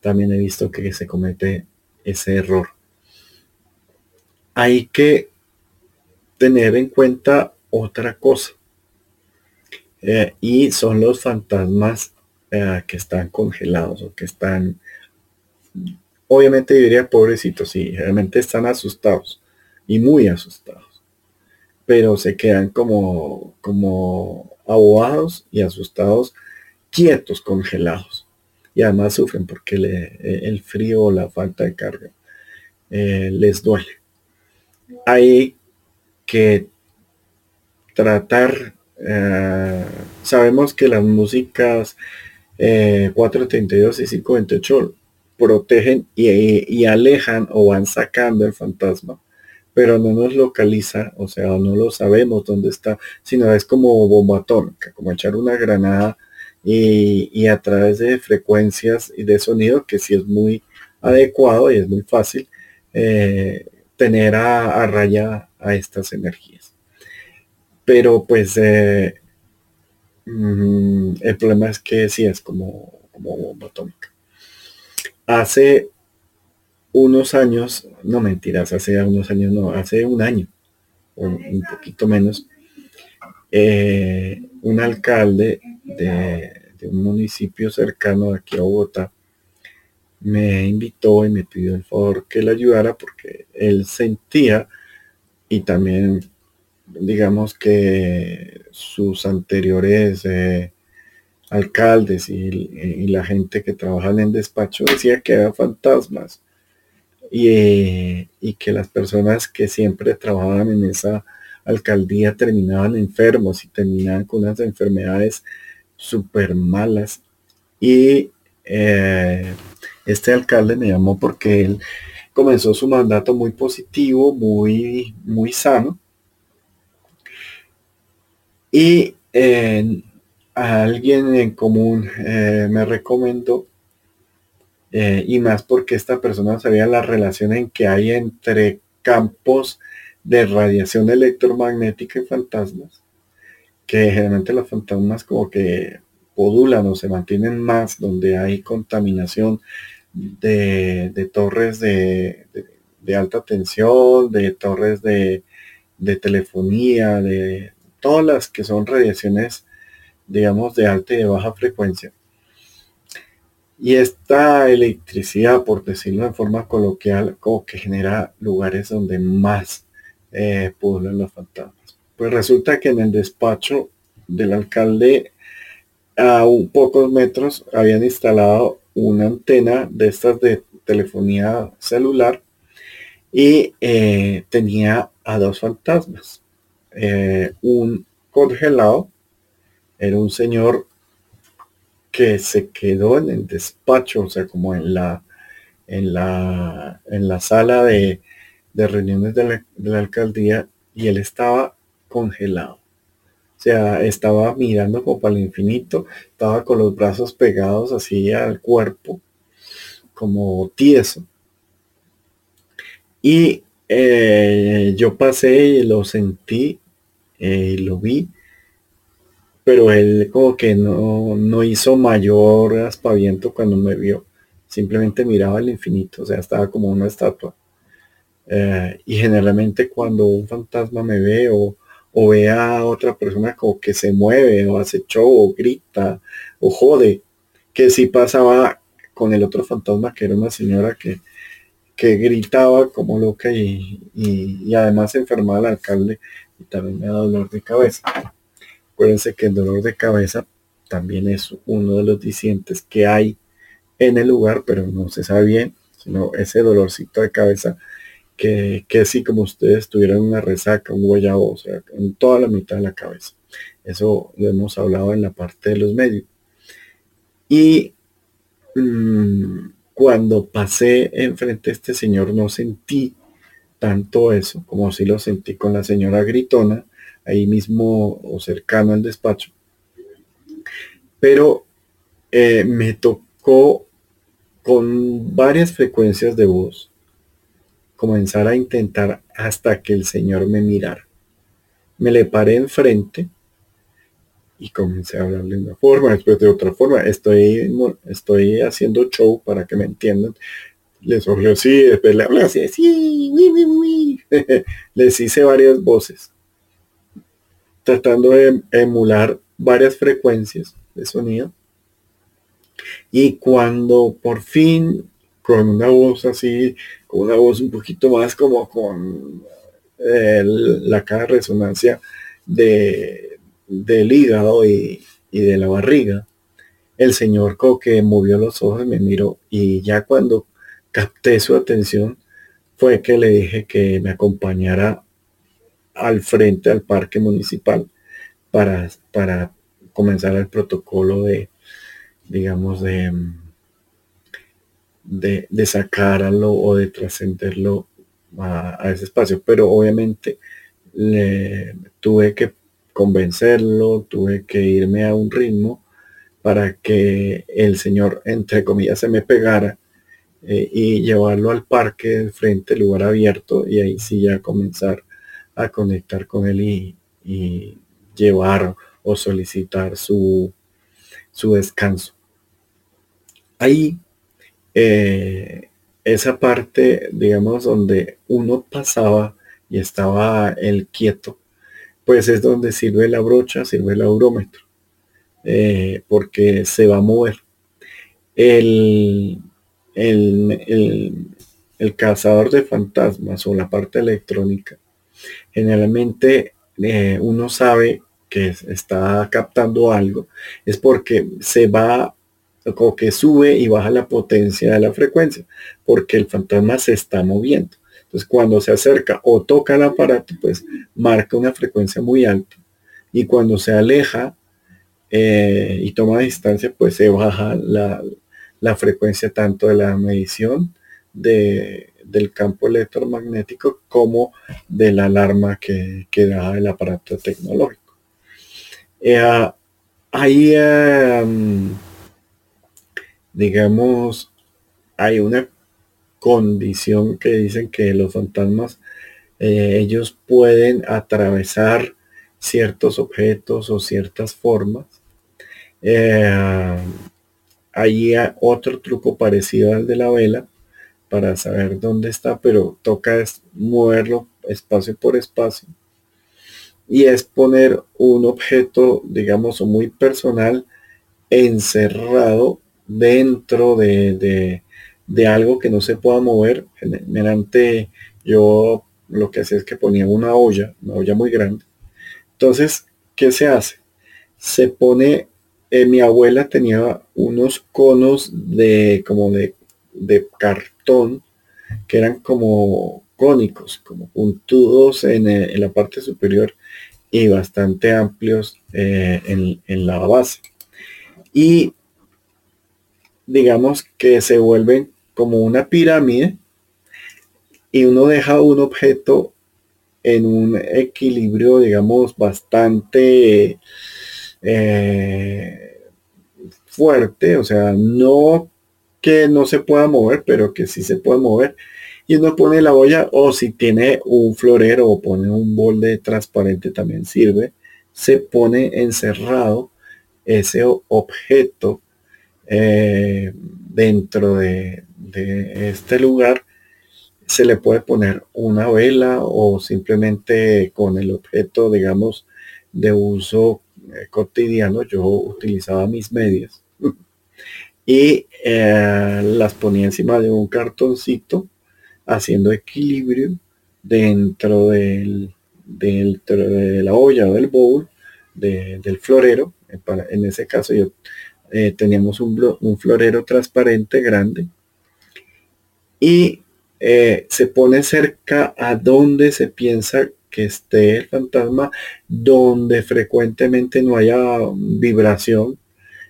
S2: también he visto que se comete ese error. Hay que tener en cuenta otra cosa. Eh, y son los fantasmas eh, que están congelados o que están, obviamente diría pobrecitos, sí, realmente están asustados y muy asustados, pero se quedan como, como abogados y asustados, quietos, congelados. Y además sufren porque eh, el frío o la falta de carga les duele. Hay que tratar, eh, sabemos que las músicas 432 y 528 protegen y alejan o van sacando el fantasma pero no nos localiza, o sea, no lo sabemos dónde está, sino es como bomba atómica, como echar una granada y, a través de frecuencias y de sonido, que sí es muy adecuado y es muy fácil eh, tener a, raya a estas energías. Pero pues eh, mm, el problema es que sí es como, como bomba atómica. Hace unos años, no mentiras, hace unos años, no, hace un año, o un poquito menos, eh, un alcalde de, un municipio cercano aquí a Bogotá me invitó y me pidió el favor que le ayudara porque él sentía y también digamos que sus anteriores eh, alcaldes y, la gente que trabaja en despacho decía que había fantasmas y, y, que las personas que siempre trabajaban en esa alcaldía terminaban enfermos y terminaban con unas enfermedades súper malas. Y eh, este alcalde me llamó porque él comenzó su mandato muy positivo, muy, muy sano. Y a alguien en común eh, me recomendó, eh, y más porque esta persona sabía la relación en que hay entre campos de radiación electromagnética y fantasmas, que generalmente los fantasmas como que podulan o se mantienen más donde hay contaminación de, torres de, alta tensión, de torres de, telefonía, de todas las que son radiaciones, digamos, de alta y de baja frecuencia. Y esta electricidad, por decirlo de forma coloquial, como que genera lugares donde más eh, los fantasmas. Pues resulta que en el despacho del alcalde a un pocos metros habían instalado una antena de estas de telefonía celular y eh, tenía a dos fantasmas. Eh, un congelado era un señor que se quedó en el despacho, o sea, como en la en la en la sala de, de reuniones de la, alcaldía y él estaba congelado. Sea, estaba mirando como para el infinito, estaba con los brazos pegados así al cuerpo, como tieso. Y eh, yo pasé y lo sentí, eh, y lo vi, pero él como que no, no hizo mayor aspaviento cuando me vio. Simplemente miraba al infinito, o sea, estaba como una estatua. Eh, y generalmente cuando un fantasma me ve o, ve a otra persona como que se mueve o hace show o grita o jode, que si pasaba con el otro fantasma que era una señora que, que gritaba como loca y, y, además enfermaba al alcalde y también me da dolor de cabeza. Acuérdense que el dolor de cabeza también es uno de los disientes que hay en el lugar, pero no se sabe bien, sino ese dolorcito de cabeza que, que así como ustedes tuvieran una resaca, un guayabo, o sea, en toda la mitad de la cabeza. Eso lo hemos hablado en la parte de los medios. Y mm, cuando pasé enfrente a este señor no sentí tanto eso, como si lo sentí con la señora gritona, ahí mismo o cercano al despacho. Pero eh, me tocó con varias frecuencias de voz comenzar a intentar hasta que el Señor me mirara. Me le paré enfrente y comencé a hablarle de una forma, después de otra forma. Estoy, estoy haciendo show para que me entiendan. Les así, después le hablé así, sí, Les hice varias voces, tratando de emular varias frecuencias de sonido. Y cuando por fin con una voz así, una voz un poquito más como con la cara resonancia de, del hígado y, de la barriga. El señor Coque movió los ojos, me miró y ya cuando capté su atención fue que le dije que me acompañara al frente al parque municipal para, para comenzar el protocolo de, digamos, de, de, de sacarlo o de trascenderlo a, ese espacio. Pero obviamente le, tuve que convencerlo, tuve que irme a un ritmo para que el señor, entre comillas, se me pegara eh, y llevarlo al parque del frente, lugar abierto, y ahí sí ya comenzar a conectar con él y, y llevar o solicitar su, su descanso. Ahí eh, esa parte, digamos, donde uno pasaba y estaba el quieto, pues es donde sirve la brocha, sirve el aurómetro, eh, porque se va a mover. El, el, el, cazador de fantasmas o la parte electrónica, generalmente eh, uno sabe que está captando algo, es porque se va o que sube y baja la potencia de la frecuencia, porque el fantasma se está moviendo. Entonces cuando se acerca o toca el aparato, pues marca una frecuencia muy alta. Y cuando se aleja eh, y toma distancia, pues se baja la, frecuencia tanto de la medición del campo electromagnético como de la alarma que, que da el aparato tecnológico. Eh, ahí em, digamos, hay una condición que dicen que los fantasmas, eh, ellos pueden atravesar ciertos objetos o ciertas formas. Eh, hay otro truco parecido al de la vela para saber dónde está, pero toca moverlo espacio por espacio. Y es poner un objeto, digamos, muy personal encerrado dentro de, algo que no se pueda mover. Generalmente yo lo que hacía es que ponía una olla, una olla muy grande. Entonces, ¿qué se hace? Se pone, eh, mi abuela tenía unos conos de como de, cartón que eran como cónicos, como puntudos en, eh, la parte superior y bastante amplios eh, en, en, la base. Y digamos que se vuelven como una pirámide y uno deja un objeto en un equilibrio, digamos, bastante eh, fuerte, o sea, no que no se pueda mover, pero que sí se puede mover. Y uno pone la olla o si tiene un florero o pone un bolde transparente también sirve. Se pone encerrado ese objeto eh, dentro de, este lugar se le puede poner una vela o simplemente con el objeto, digamos, de uso eh, cotidiano, yo utilizaba mis medias y eh, las ponía encima de un cartoncito haciendo equilibrio dentro del, de la olla o del bowl del florero. en ese caso yo eh, teníamos un, florero transparente grande y eh, se pone cerca a donde se piensa que esté el fantasma, donde frecuentemente no haya vibración.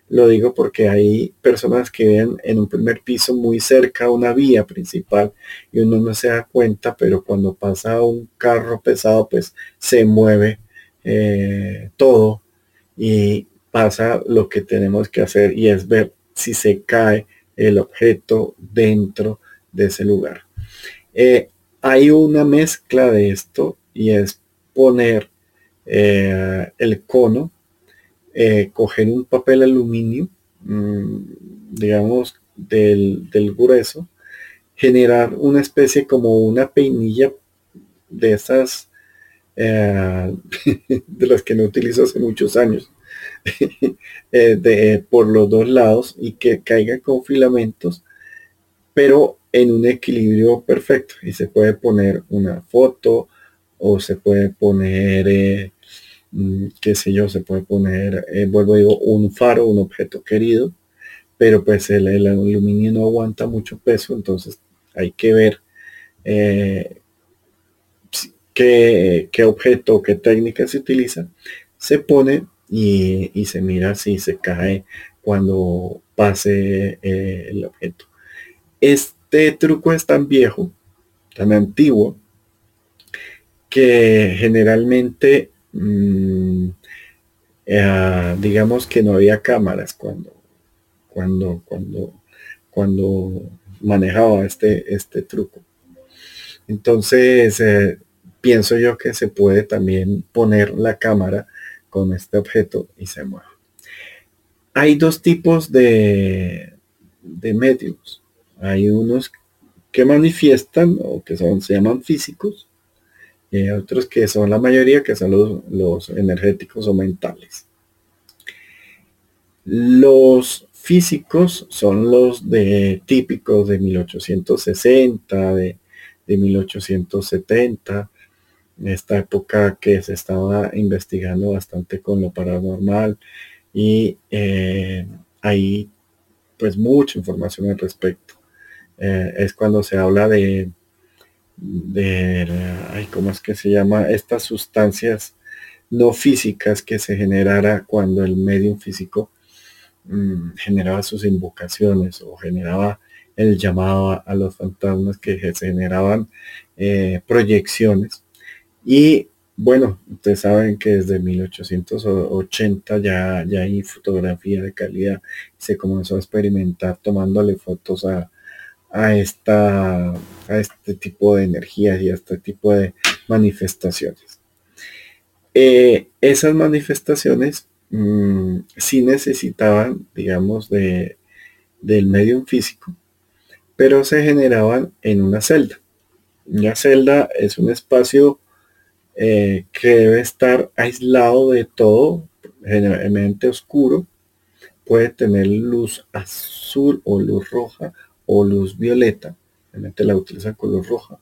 S2: Lo digo porque hay personas que ven en un primer piso muy cerca una vía principal y uno no se da cuenta, pero cuando pasa un carro pesado, pues se mueve eh, todo y pasa lo que tenemos que hacer y es ver si se cae el objeto dentro de ese lugar. Eh, hay una mezcla de esto y es poner eh, el cono, eh, coger un papel aluminio, mm, digamos, del, del, grueso, generar una especie como una peinilla de esas, de las que no utilizo hace muchos años, de, por los dos lados y que caiga con filamentos, pero en un equilibrio perfecto. Y se puede poner una foto o se puede poner, eh, mm, qué sé yo, se puede poner, eh, vuelvo digo, un faro, un objeto querido, pero pues el, aluminio no aguanta mucho peso, entonces hay que ver qué, qué objeto, qué técnica se utiliza. Se pone y, se mira si se cae cuando pase eh, el objeto. Este truco es tan viejo, tan antiguo, que generalmente mm, eh, digamos que no había cámaras cuando cuando cuando cuando manejaba este este truco entonces eh, pienso yo que se puede también poner la cámara con este objeto y se mueve. Hay dos tipos de, de medios. Hay unos que manifiestan o que son, se llaman físicos, y otros que son la mayoría, que son los, los energéticos o mentales. Los físicos son los de típicos de 1860, de, de 1870, esta época que se estaba investigando bastante con lo paranormal y eh, hay pues mucha información al respecto. Eh, es cuando se habla de, de ay, ¿cómo es que se llama? Estas sustancias no físicas que se generara cuando el medium físico mm, generaba sus invocaciones o generaba el llamado a, los fantasmas que se generaban eh, proyecciones y bueno, ustedes saben que desde 1880 ya, ya hay fotografía de calidad. Se comenzó a experimentar tomándole fotos a, esta, a este tipo de energías y a este tipo de manifestaciones. Eh, esas manifestaciones mm, sí necesitaban, digamos, de, del medio físico, pero se generaban en una celda. Una celda es un espacio eh, que debe estar aislado de todo, generalmente oscuro, puede tener luz azul o luz roja o luz violeta, generalmente la utilizan con luz roja,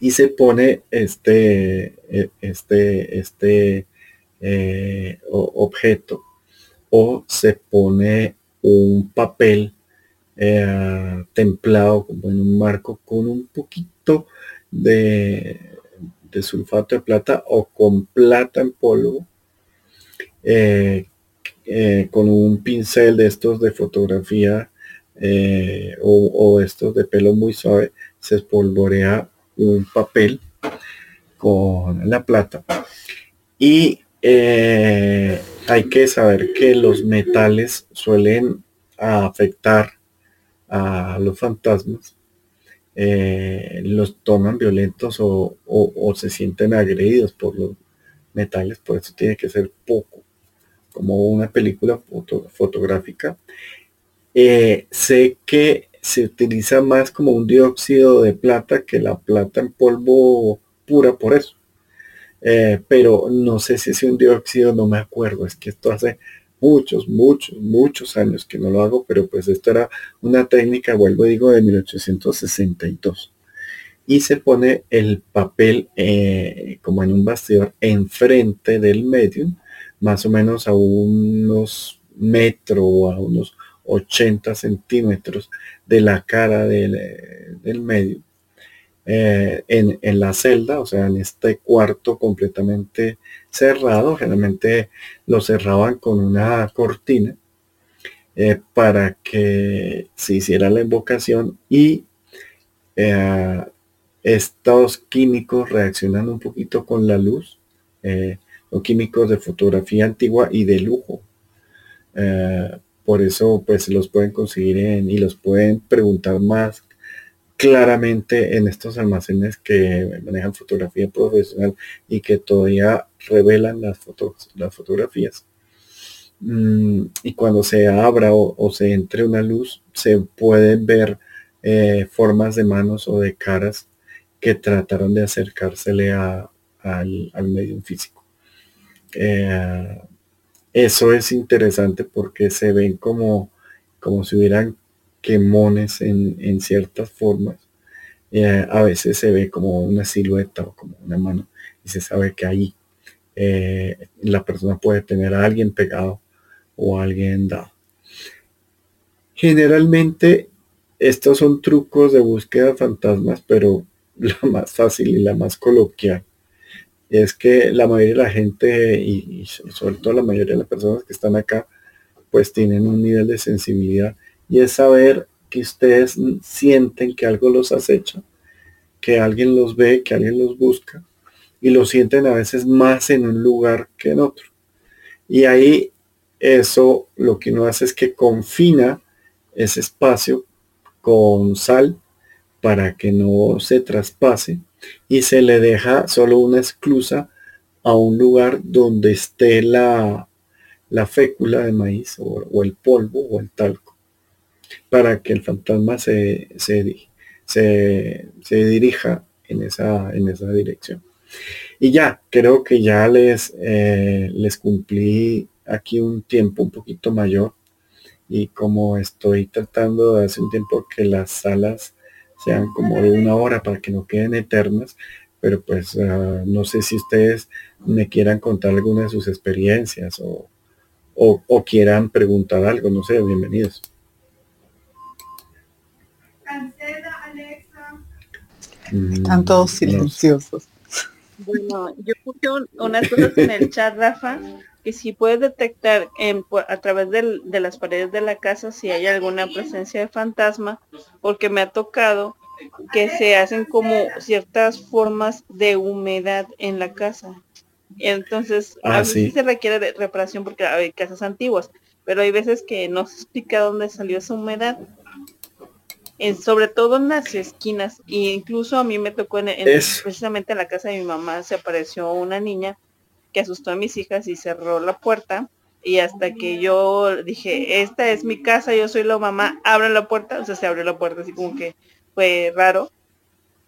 S2: y se pone este, e, este, este eh, objeto o se pone un papel eh, templado como en un marco con un poquito de de sulfato de plata o con plata en polvo, eh, eh, con un pincel de estos de fotografía eh, o, estos de pelo muy suave, se espolvorea un papel con la plata. Y hay que saber que los metales suelen afectar a los fantasmas eh, los toman violentos o, se sienten agredidos por los metales, por eso tiene que ser poco, como una película fotográfica. Eh, sé que se utiliza más como un dióxido de plata que la plata en polvo pura por eso. Eh, pero no sé si es un dióxido, no me acuerdo, es que esto hace muchos, muchos, muchos años que no lo hago, pero pues esto era una técnica, vuelvo digo, de 1862. Y se pone el papel eh, como en un bastidor enfrente del medium, más o menos a unos metros o a unos 80 centímetros de la cara del, eh, del medium. Eh, en, en, la celda, o sea, en este cuarto completamente cerrado. Generalmente lo cerraban con una cortina eh, para que se hiciera la invocación y eh, estos químicos reaccionan un poquito con la luz, eh, los químicos de fotografía antigua y de lujo. por eso pues los pueden conseguir en, y los pueden preguntar más claramente en estos almacenes que manejan fotografía profesional y que todavía revelan las, fotos, las fotografías. Mm, y cuando se abra o, se entre una luz, se pueden ver eh, formas de manos o de caras que trataron de acercársele al, al medio físico. Eh, eso es interesante porque se ven como, como si hubieran quemones en, en ciertas formas. Eh, a veces se ve como una silueta o como una mano y se sabe que ahí eh, la persona puede tener a alguien pegado o a alguien dado. Generalmente estos son trucos de búsqueda de fantasmas, pero la más fácil y la más coloquial es que la mayoría de la gente y, y sobre todo la mayoría de las personas que están acá pues tienen un nivel de sensibilidad y es saber que ustedes sienten que algo los acecha, que alguien los ve, que alguien los busca y lo sienten a veces más en un lugar que en otro. Y ahí eso lo que uno hace es que confina ese espacio con sal para que no se traspase y se le deja solo una esclusa a un lugar donde esté la, la fécula de maíz o, el polvo o el talco para que el fantasma se, se se, dirija en esa, en esa dirección. Y ya, creo que ya les, eh, les cumplí aquí un tiempo un poquito mayor y como estoy tratando de hace un tiempo que las salas sean como de una hora para que no queden eternas, pero pues ah, no sé si ustedes me quieran contar alguna de sus experiencias o, o, quieran preguntar algo, no sé, bienvenidos.
S3: Están todos silenciosos.
S4: Bueno, yo puse unas cosas en el chat, Rafa, que si puedes detectar a través de las paredes de la casa si hay alguna presencia de fantasma, porque me ha tocado que se hacen como ciertas formas de humedad en la casa. Entonces, a ah, veces se requiere de reparación porque hay casas antiguas, pero hay veces que no se explica dónde salió esa humedad. Sobre todo en las esquinas, e incluso a mí me tocó en, precisamente en la casa de mi mamá se apareció una niña que asustó a mis hijas y cerró la puerta y hasta que yo dije, esta es mi casa, yo soy la mamá, abre la puerta, o sea, se abrió la puerta así como que fue raro.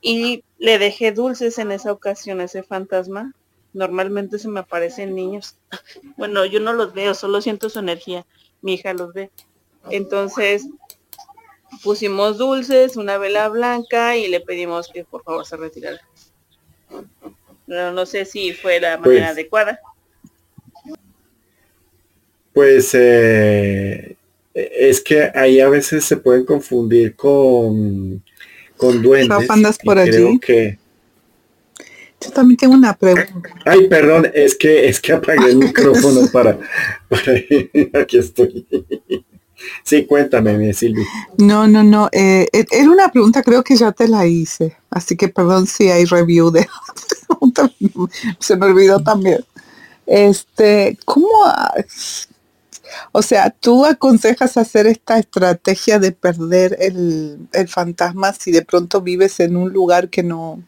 S4: Y le dejé dulces en esa ocasión a ese fantasma. Normalmente se me aparecen niños. Bueno, yo no los veo, solo siento su energía. Mi hija los ve. Entonces pusimos dulces, una vela blanca y le pedimos que por favor se retirara. Pero no sé si fue la manera pues adecuada.
S2: Pues eh, es que ahí a veces se pueden confundir con con duendes.
S3: andas por allí? Que... Yo también tengo una pregunta.
S2: Ay, perdón, es que es que apagué el micrófono para, aquí estoy. Sí, cuéntame, mi Silvia.
S3: No, no, no. Eh, e, era una pregunta, creo que ya te la hice. Así que perdón si hay review de Se me olvidó también. Este, ¿cómo, o sea, tú aconsejas hacer esta estrategia de perder el, fantasma si de pronto vives en un lugar que no,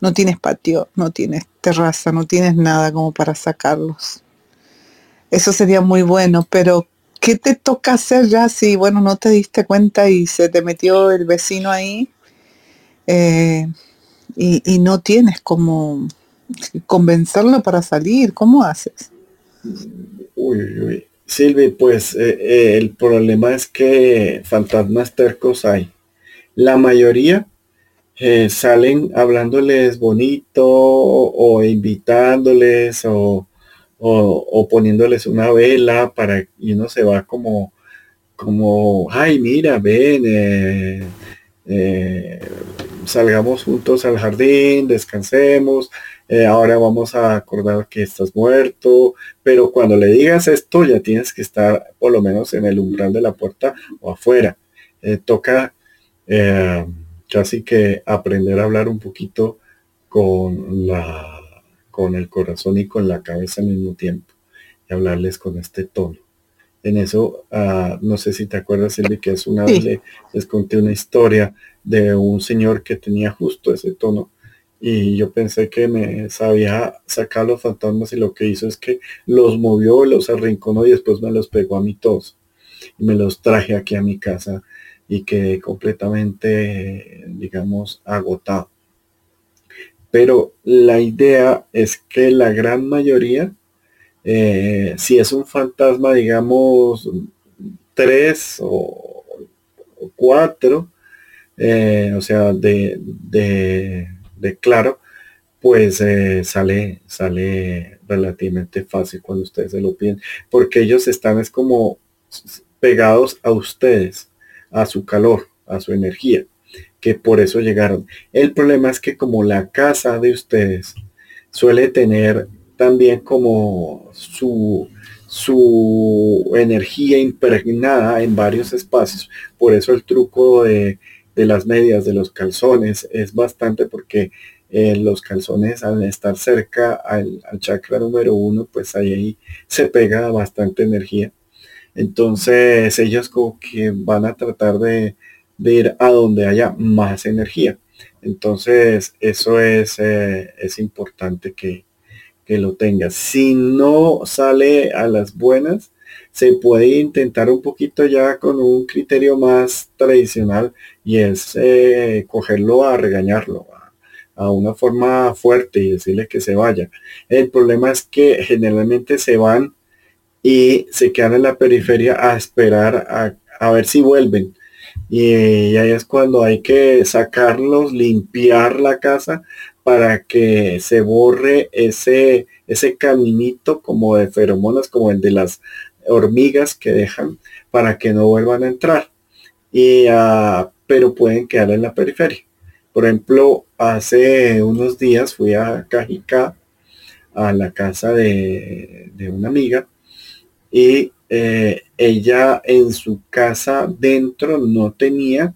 S3: no tienes patio, no tienes terraza, no tienes nada como para sacarlos. Eso sería muy bueno, pero ¿qué te toca hacer ya si, bueno, no te diste cuenta y se te metió el vecino ahí eh, y, no tienes como convencerlo para salir? ¿Cómo haces?
S2: Uy, uy. Silvi, pues eh, eh, el problema es que fantasmas tercos hay. La mayoría salen hablándoles bonito o invitándoles o, o, poniéndoles una vela para y uno se va como como ay mira ven salgamos juntos al jardín descansemos eh, ahora vamos a acordar que estás muerto, pero cuando le digas esto ya tienes que estar por lo menos en el umbral de la puerta o afuera. Eh, toca eh, casi que aprender a hablar un poquito con la con el corazón y con la cabeza al mismo tiempo y hablarles con este tono. En eso, ah, no sé si te acuerdas, Silvi, que es una vez les conté una historia de un señor que tenía justo ese tono y yo pensé que me sabía sacar los fantasmas y lo que hizo es que los movió, los arrinconó y después me los pegó a mí todos. Y me los traje aquí a mi casa y quedé completamente, digamos, agotado. Pero la idea es que la gran mayoría, eh, si es un fantasma, digamos, tres o, cuatro, eh, o sea, de de claro, pues eh, sale, sale relativamente fácil cuando ustedes se lo piden, porque ellos están es como pegados a ustedes, a su calor, a su energía, que por eso llegaron. El problema es que como la casa de ustedes suele tener también como su, su energía impregnada en varios espacios, por eso el truco de de las medias, de los calzones, es bastante porque eh, los calzones al estar cerca al, chakra número uno, pues ahí, se pega bastante energía. Entonces ellos como que van a tratar de, ir a donde haya más energía. Entonces eso es, eh, es importante que, que lo tengas. Si no sale a las buenas, se puede intentar un poquito ya con un criterio más tradicional y es eh, cogerlo a regañarlo, a, una forma fuerte y decirle que se vaya. El problema es que generalmente se van y se quedan en la periferia a esperar a, a ver si vuelven. Y, ahí es cuando hay que sacarlos, limpiar la casa para que se borre ese, ese caminito como de feromonas, como el de las hormigas que dejan para que no vuelvan a entrar. Y, uh, pero pueden quedar en la periferia. Por ejemplo, hace unos días fui a Cajica, a la casa de, de una amiga, y eh, ella en su casa dentro no tenía,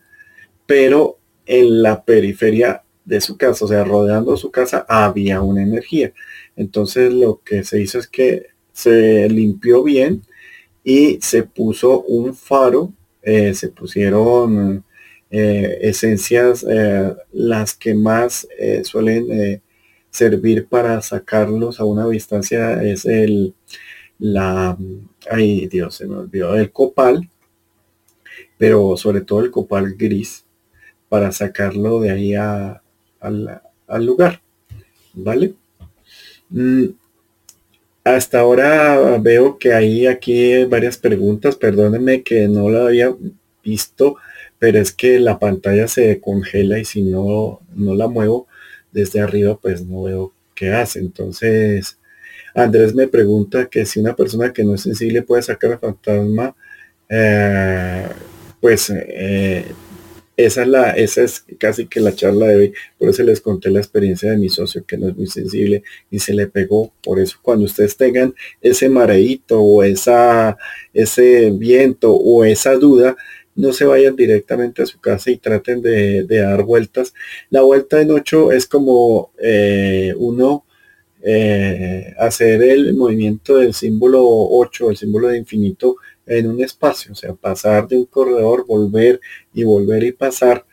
S2: pero en la periferia de su casa, o sea, rodeando su casa, había una energía. Entonces lo que se hizo es que se limpió bien y se puso un faro, eh, se pusieron eh, esencias, las que más suelen servir para sacarlos a una distancia es el, la, ay Dios, se me olvidó, el copal, pero sobre todo el copal gris, para sacarlo de ahí a, al lugar, ¿vale? Mm, hasta ahora veo que hay aquí varias preguntas, perdónenme que no la había visto, pero es que la pantalla se congela y si no, no la muevo desde arriba, pues no veo qué hace. Entonces, Andrés me pregunta que si una persona que no es sensible puede sacar al fantasma, eh, pues eh, esa es la, es casi que la charla de hoy. Por eso les conté la experiencia de mi socio que no es muy sensible y se le pegó. Por eso cuando ustedes tengan ese mareíto o esa, ese viento o esa duda, no se vayan directamente a su casa y traten de, dar vueltas. La vuelta en ocho es como eh, uno eh, hacer el movimiento del símbolo 8, el símbolo de infinito en un espacio, o sea, pasar de un corredor, volver y volver y pasar.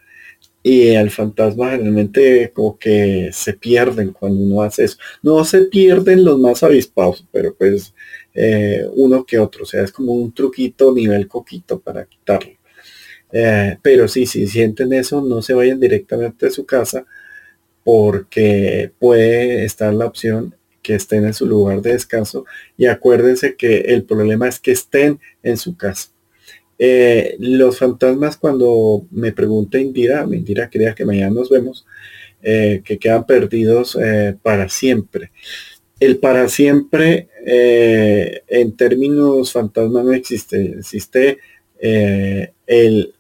S2: Y el fantasma generalmente como que se pierden cuando uno hace eso. No se pierden los más avispados, pero pues eh, uno que otro. O sea, es como un truquito nivel coquito para quitarlo. Eh, pero sí, si sienten eso, no se vayan directamente a su casa porque puede estar la opción que estén en su lugar de descanso y acuérdense que el problema es que estén en su casa. Eh, los fantasmas cuando me pregunta Indira, Indira quería que mañana nos vemos, eh, que quedan perdidos eh, para siempre. El para siempre en términos fantasma no existe, existe el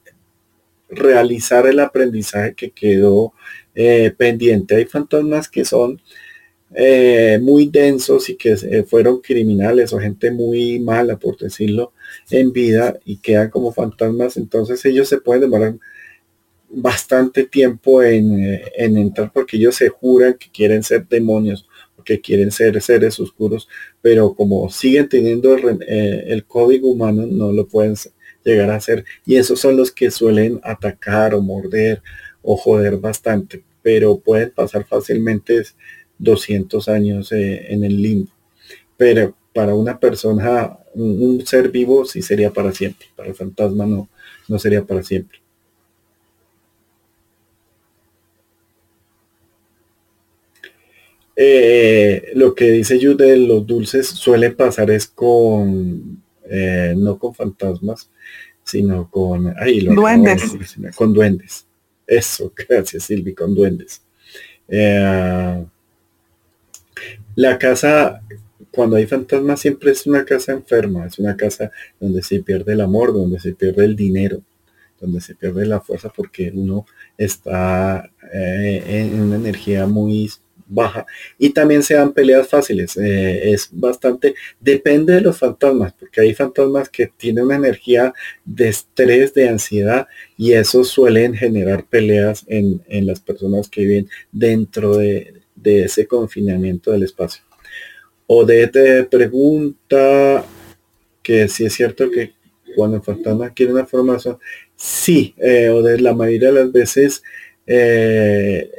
S2: realizar el aprendizaje que quedó eh, pendiente. Hay fantasmas que son eh, muy densos y que eh, fueron criminales o gente muy mala, por decirlo, en vida y quedan como fantasmas. Entonces ellos se pueden demorar bastante tiempo en, entrar porque ellos se juran que quieren ser demonios que quieren ser seres oscuros, pero como siguen teniendo el, el código humano, no lo pueden llegar a hacer. Y esos son los que suelen atacar o morder o joder bastante, pero pueden pasar fácilmente 200 años eh, en el limbo. Pero para una persona, un, ser vivo sí sería para siempre, para el fantasma no, no sería para siempre. Eh, lo que dice yo de los dulces suele pasar es con, eh, no con fantasmas, sino con,
S3: duendes.
S2: con duendes. Eso, gracias Silvi, con duendes. Eh, la casa, cuando hay fantasmas, siempre es una casa enferma, es una casa donde se pierde el amor, donde se pierde el dinero, donde se pierde la fuerza porque uno está eh, en una energía muy baja. Y también se dan peleas fáciles eh, es bastante depende de los fantasmas porque hay fantasmas que tienen una energía de estrés de ansiedad y eso suelen generar peleas en, las personas que viven dentro de, ese confinamiento del espacio. Odette te pregunta que si es cierto que cuando el fantasma quiere una formación sí eh, de la mayoría de las veces eh,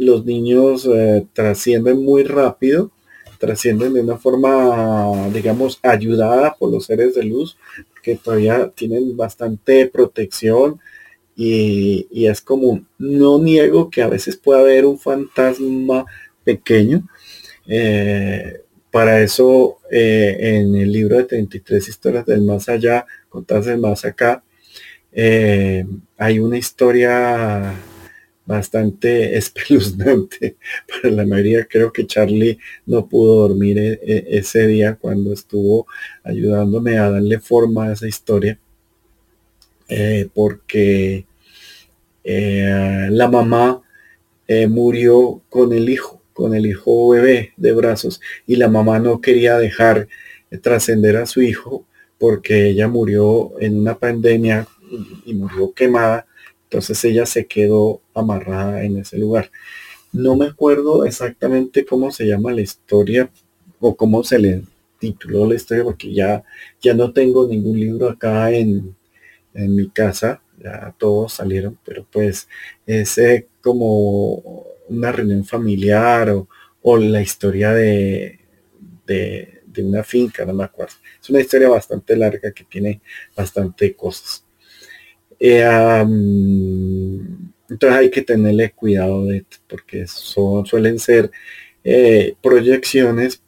S2: los niños eh, trascienden muy rápido trascienden de una forma, digamos, ayudada por los seres de luz, que todavía tienen bastante protección y, es común. No niego que a veces pueda haber un fantasma pequeño. Eh, para eso, eh, en el libro de 33 historias del más allá, contadas del más acá, hay una historia bastante espeluznante para la mayoría. Creo que Charlie no pudo dormir e, e, ese día cuando estuvo ayudándome a darle forma a esa historia. Eh, porque eh, la mamá eh, murió con el hijo, con el hijo bebé de brazos y la mamá no quería dejar trascender a su hijo porque ella murió en una pandemia y murió quemada entonces ella se quedó amarrada en ese lugar. No me acuerdo exactamente cómo se llama la historia o cómo se le tituló la historia porque ya, ya no tengo ningún libro acá en, mi casa, ya todos salieron, pero pues es como una reunión familiar o, la historia de, de, de, una finca, no me acuerdo. Es una historia bastante larga que tiene bastante cosas. Eh, entonces hay que tenerle cuidado de porque son, suelen ser eh, proyecciones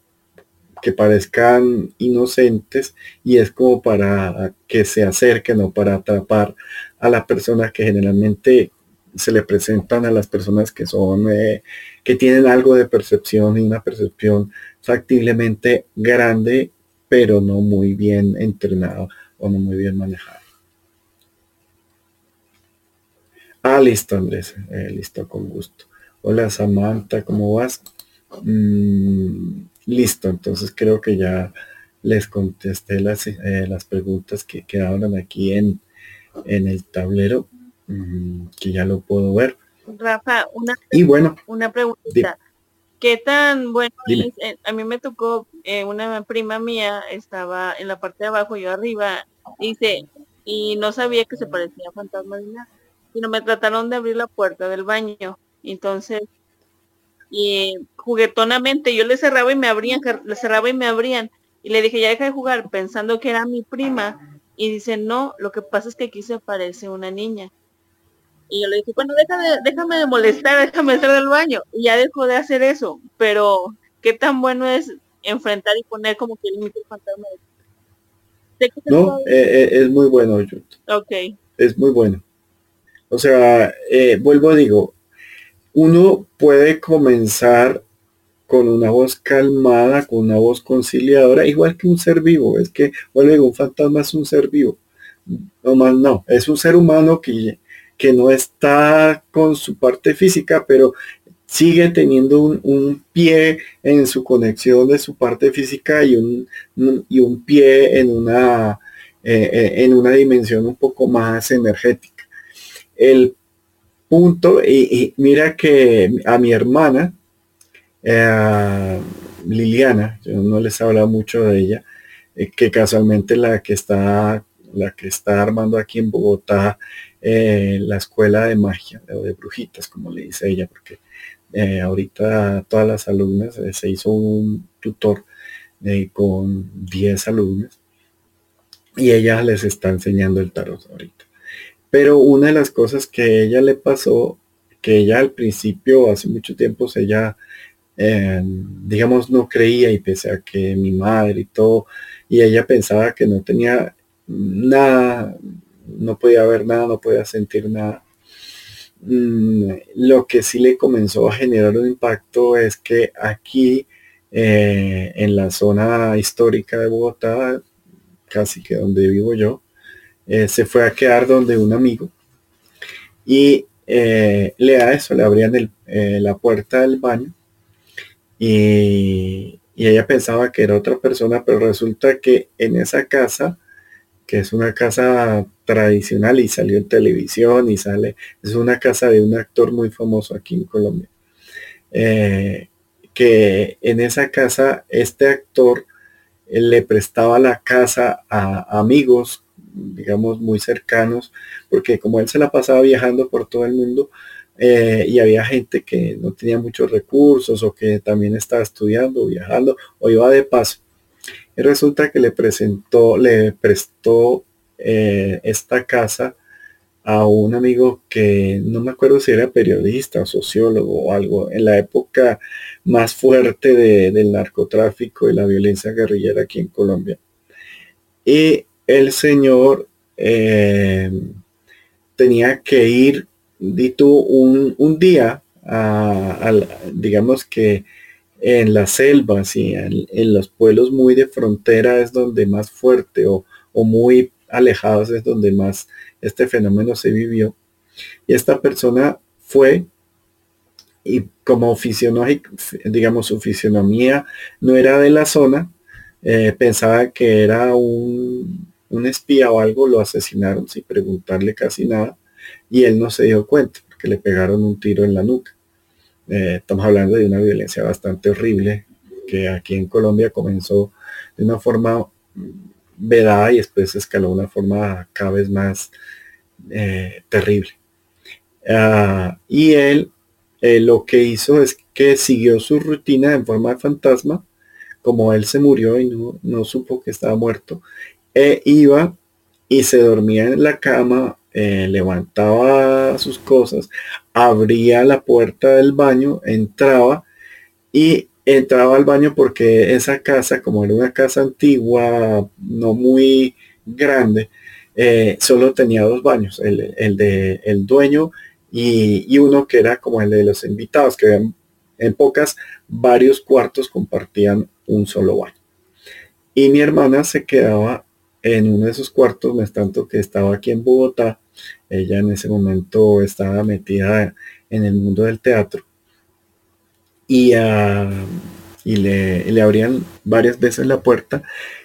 S2: que parezcan inocentes y es como para que se acerquen o para atrapar a las personas que generalmente se le presentan a las personas que son eh, que tienen algo de percepción y una percepción factiblemente grande pero no muy bien entrenado o no muy bien manejado Ah, listo, Andrés. Eh, listo, con gusto. Hola, Samantha, ¿cómo vas? Mm, listo, entonces creo que ya les contesté las, eh, las preguntas que quedaron aquí en, en el tablero, mm, que ya lo puedo ver.
S4: Rafa, una,
S2: y bueno,
S4: una pregunta. ¿Qué tan bueno eh, A mí me tocó, una prima mía estaba en la parte de abajo, yo arriba, dice, y no sabía que se parecía a fantasma de nada sino me trataron de abrir la puerta del baño. Entonces, y juguetonamente yo le cerraba y me abrían, le cerraba y me abrían. Y le dije, ya deja de jugar, pensando que era mi prima. Y dice, no, lo que pasa es que aquí se aparece una niña. Y yo le dije, bueno, déjame de molestar, déjame estar del baño. Y ya dejó de hacer eso. Pero, ¿qué tan bueno es enfrentar y poner como que el fantasma?
S2: No, eh, eh, es muy bueno,
S4: Ok.
S2: Es muy bueno. O sea, eh, vuelvo a digo, uno puede comenzar con una voz calmada, con una voz conciliadora, igual que un ser vivo. Es que, vuelvo un fantasma es un ser vivo. No más no, es un ser humano que, que no está con su parte física, pero sigue teniendo un, pie en su conexión de su parte física y un, y un pie en una, eh, eh, en una dimensión un poco más energética el punto, y, mira que a mi hermana, eh, Liliana, yo no les he hablado mucho de ella, eh, que casualmente la que está, la que está armando aquí en Bogotá, eh, la escuela de magia, o de brujitas, como le dice ella, porque ahorita todas las alumnas se hizo un tutor con 10 alumnas y ella les está enseñando el tarot ahorita. Pero una de las cosas que ella le pasó, que ella al principio, hace mucho tiempo, ella, em, digamos, no creía y pese a que mi madre y todo, y ella pensaba que no tenía nada, no podía ver nada, no podía sentir nada. Mm, lo que sí le comenzó a generar un impacto es que aquí, eh, en la zona histórica de Bogotá, casi que donde vivo yo, eh, se fue a quedar donde un amigo y eh, le da eso, le abrían eh, la puerta del baño y, ella pensaba que era otra persona, pero resulta que en esa casa, que es una casa tradicional y salió en televisión y sale, es una casa de un actor muy famoso aquí en Colombia, que en esa casa este actor le prestaba la casa a amigos digamos, muy cercanos, porque como él se la pasaba viajando por todo el mundo, eh, y había gente que no tenía muchos recursos o que también estaba estudiando, viajando o iba de paso. Y resulta que le presentó, le prestó eh, esta casa a un amigo que no me acuerdo si era periodista o sociólogo o algo, en la época más fuerte del narcotráfico y la violencia guerrillera aquí en Colombia. Y el señor eh, tenía que ir, dito un, un día, a, digamos que en las selvas y en, los pueblos muy de frontera es donde más fuerte o, muy alejados es donde más este fenómeno se vivió. Y esta persona fue y como digamos, su fisionomía no era de la zona, eh, pensaba que era un, espía o algo, lo asesinaron sin preguntarle casi nada y él no se dio cuenta porque le pegaron un tiro en la nuca. Eh, estamos hablando de una violencia bastante horrible que aquí en Colombia comenzó de una forma vedada y después escaló de una forma cada vez más eh, terrible. Ah, y él eh, lo que hizo es que siguió su rutina en forma de fantasma, como él se murió y no, supo que estaba muerto, e iba y se dormía en la cama, eh, levantaba sus cosas, abría la puerta del baño, entraba y entraba al baño porque esa casa, como era una casa antigua, no muy grande, eh, solo tenía dos baños, el, el de el dueño y, uno que era como el de los invitados, que en pocas, varios cuartos compartían un solo baño. Y mi hermana se quedaba en uno de esos cuartos, es tanto que estaba aquí en Bogotá, ella en ese momento estaba metida en el mundo del teatro. Y, ah, y le, abrían varias veces la puerta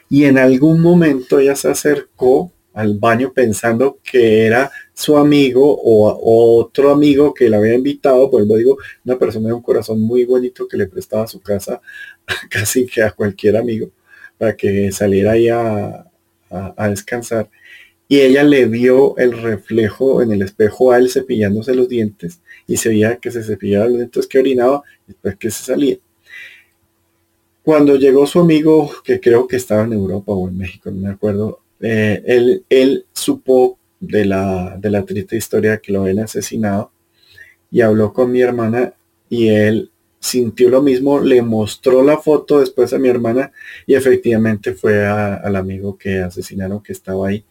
S2: y en algún momento ella se acercó al baño pensando que era su amigo o, otro amigo que le había invitado, pues lo digo, una persona de un corazón muy bonito que le prestaba su casa casi que a cualquier amigo para que saliera ahí a, descansar. Y ella le vio el reflejo en el espejo a él cepillándose los dientes y se veía que se cepillaba los dientes que orinaba después que se salía. Cuando llegó su amigo, que creo que estaba en Europa o en México, no me acuerdo, eh, él, él, supo de la, de la triste historia que lo habían asesinado y habló con mi hermana y él sintió lo mismo, le mostró la foto después a mi hermana y efectivamente fue al amigo que asesinaron que estaba ahí.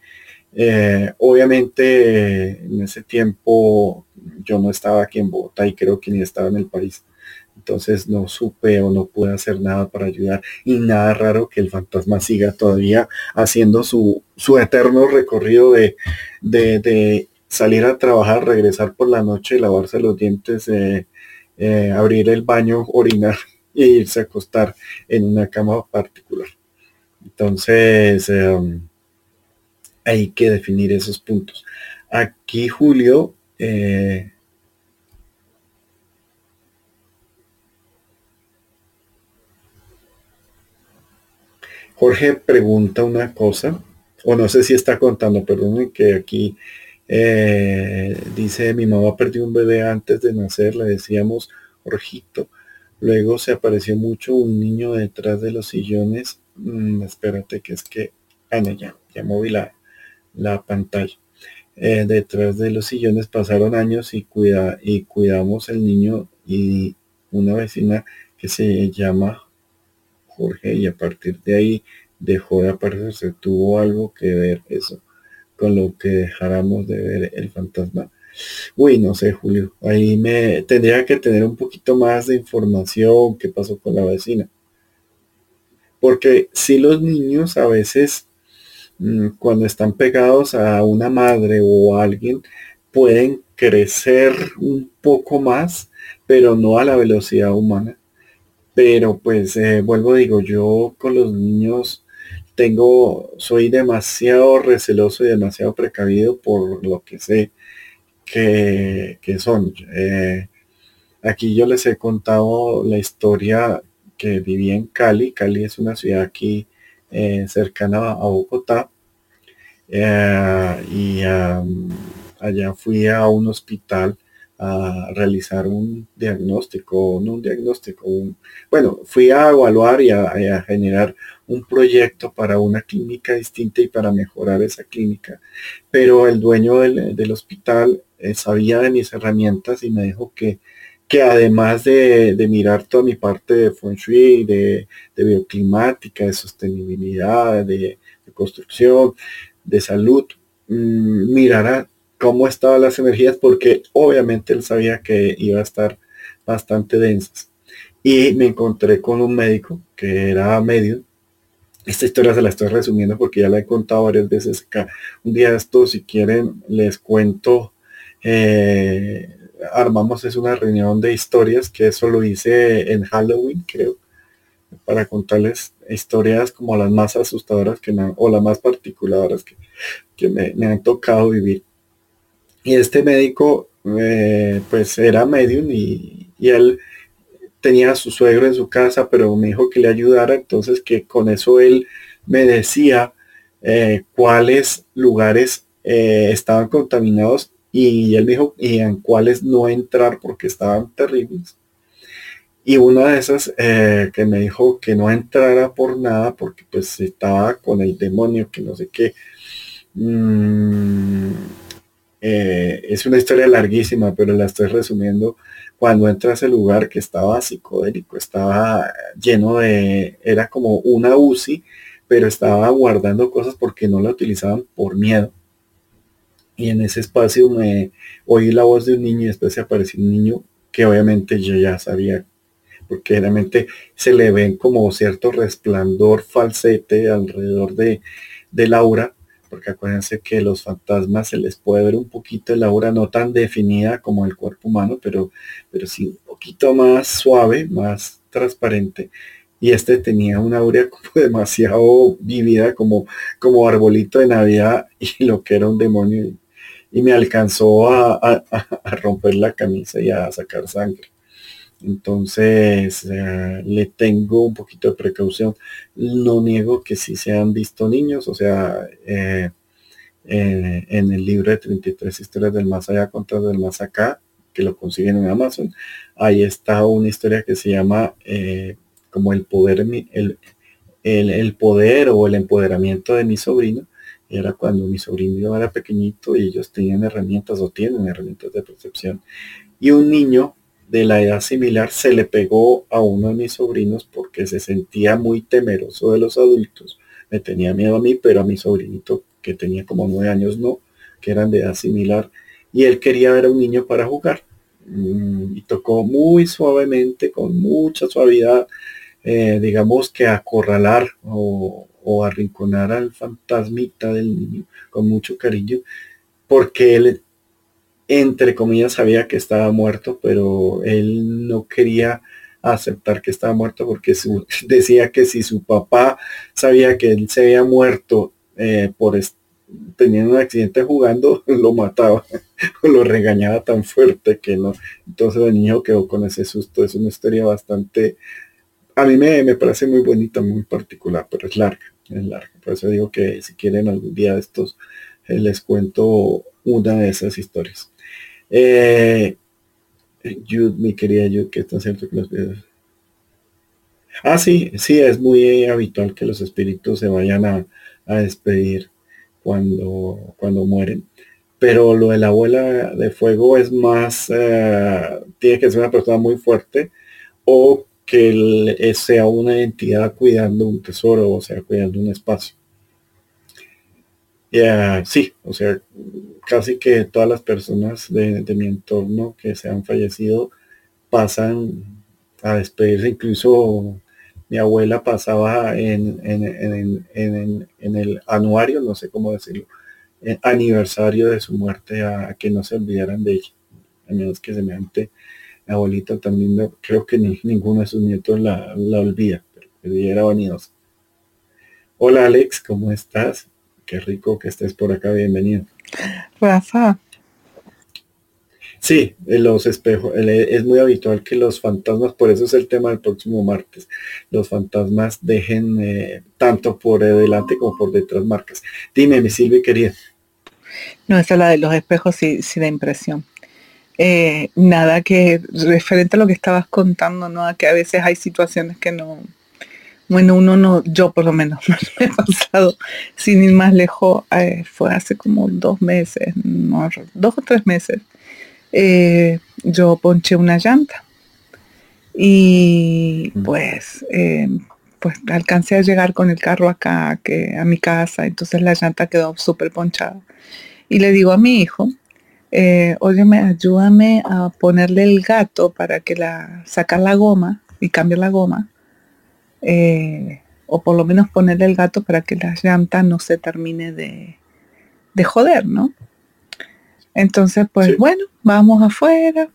S2: Eh, obviamente en ese tiempo yo no estaba aquí en Bogotá y creo que ni estaba en el país. Entonces no supe o no pude hacer nada para ayudar. Y nada raro que el fantasma siga todavía haciendo su, su eterno recorrido de, de, salir a trabajar, regresar por la noche, lavarse los dientes, eh, eh, abrir el baño, orinar e irse a acostar en una cama particular. Entonces, em, hay que definir esos puntos. Aquí Julio eh, Jorge pregunta una cosa, o no sé si está contando, perdón, que aquí eh, dice, mi mamá perdió un bebé antes de nacer, le decíamos Jorgito. Luego se apareció mucho un niño detrás de los sillones. Mm, espérate que es que, ah, no, ya, ya moví la, pantalla. Eh, detrás de los sillones pasaron años y, cuida, y cuidamos el niño y una vecina que se llama Jorge y a partir de ahí dejó de aparecerse. Tuvo algo que ver eso con lo que dejáramos de ver el fantasma. Uy, no sé, Julio. Ahí me tendría que tener un poquito más de información qué pasó con la vecina. Porque si los niños a veces mm, cuando están pegados a una madre o a alguien pueden crecer un poco más, pero no a la velocidad humana. Pero pues eh, vuelvo digo, yo con los niños tengo, soy demasiado receloso y demasiado precavido por lo que sé que, son. Eh, aquí yo les he contado la historia que viví en Cali. Cali es una ciudad aquí eh, cercana a Bogotá. y allá fui a un hospital a realizar un diagnóstico, no un diagnóstico, bueno, fui a evaluar y a, generar un proyecto para una clínica distinta y para mejorar esa clínica. Pero el dueño del, hospital eh, sabía de mis herramientas y me dijo que, que además de, mirar toda mi parte de feng shui, de, bioclimática, de sostenibilidad, de, construcción, de salud, mmm, cómo estaban las energías, porque obviamente él sabía que iba a estar bastante densas. Y me encontré con un médico que era medio. Esta historia se la estoy resumiendo porque ya la he contado varias veces acá. Un día esto, si quieren, les cuento. Eh, armamos es una reunión de historias que eso lo hice en Halloween, creo, para contarles historias como las más asustadoras que o las más particulares que, que me, me han tocado vivir. Y este médico, eh, pues era medium y, él tenía a su suegro en su casa, pero me dijo que le ayudara, entonces que con eso él me decía eh, cuáles lugares eh, estaban contaminados y él me dijo y en cuáles no entrar porque estaban terribles. Y una de esas que me dijo que no entrara por nada porque pues estaba con el demonio, que no sé qué. Mm, eh, es una historia larguísima, pero la estoy resumiendo. Cuando entra a ese lugar que estaba psicodélico, estaba lleno de, era como una UCI, pero estaba guardando cosas porque no la utilizaban por miedo. Y en ese espacio me oí la voz de un niño y después apareció un niño que obviamente yo ya sabía, porque realmente se le ven como cierto resplandor falsete alrededor de, de Laura porque acuérdense que los fantasmas se les puede ver un poquito la aura no tan definida como el cuerpo humano, pero, pero sí un poquito más suave, más transparente. Y este tenía una aura como demasiado vivida, como, como arbolito de Navidad y lo que era un demonio. Y me alcanzó a romper la camisa y a sacar sangre. Entonces, eh, le tengo un poquito de precaución. No niego que si se han visto niños, o sea, eh, eh, en el libro de 33 historias del más allá contra del más acá, que lo consiguen en Amazon, ahí está una historia que se llama como el poder, el, el, poder o el empoderamiento de mi sobrino. Era cuando mi sobrino era pequeñito y ellos tenían herramientas o tienen herramientas de percepción. Y un niño de la edad similar se le pegó a uno de mis sobrinos porque se sentía muy temeroso de los adultos. Me tenía miedo a mí, pero a mi sobrinito, que tenía como nueve años, no, que eran de edad similar. Y él quería ver a un niño para jugar. Mm, y tocó muy suavemente, con mucha suavidad, eh, digamos que acorralar o, o arrinconar al fantasmita del niño con mucho cariño, porque él entre comillas, sabía que estaba muerto, pero él no quería aceptar que estaba muerto porque decía que si su papá sabía que él se había muerto eh, por teniendo un accidente jugando, lo mataba o lo regañaba tan fuerte que no. Entonces el niño quedó con ese susto. Es una historia bastante, a mí me, me parece muy bonita, muy particular, pero es larga, es larga. Por eso digo que si quieren algún día de estos, eh, les cuento una de esas historias. Eh, mi querida Jude, que está cierto los. Ah, sí, sí, es muy habitual que los espíritus se vayan a, despedir cuando, cuando mueren. Pero lo de la abuela de fuego es más, eh, tiene que ser una persona muy fuerte o que eh, sea una entidad cuidando un tesoro, o sea, cuidando un espacio. Sí, o sea, casi que todas las personas de, mi entorno que se han fallecido pasan a despedirse. Incluso mi abuela pasaba en, el anuario, no sé cómo decirlo, eh, aniversario de su muerte a, que no se olvidaran de ella. A menos que semejante abuelita también, creo que ni, ninguno de sus nietos la, la olvida, pero ella era vanidosa. Hola Alex, ¿cómo estás? Qué rico que estés por acá, bienvenido.
S3: Rafa.
S2: Sí, los espejos, es muy habitual que los fantasmas, por eso es el tema del próximo martes, los fantasmas dejen eh, tanto por delante como por detrás marcas. Dime, mi Silvia querida.
S3: No, esa es la de los espejos sí, sí da impresión. Eh, nada que referente a lo que estabas contando, ¿no? A que a veces hay situaciones que no, bueno, uno no, yo por lo menos me he pasado sin ir más lejos, eh, fue hace como dos meses, no, dos o tres meses, eh, yo ponché una llanta y mm. pues, pues alcancé a llegar con el carro acá, que, a mi casa, entonces la llanta quedó súper ponchada. Y le digo a mi hijo, eh, óyeme, ayúdame a ponerle el gato para que la, sacar la goma y cambiar la goma. Eh, o por lo menos ponerle el gato para que la llanta no se termine de, de joder, ¿no? Entonces, pues bueno, vamos afuera,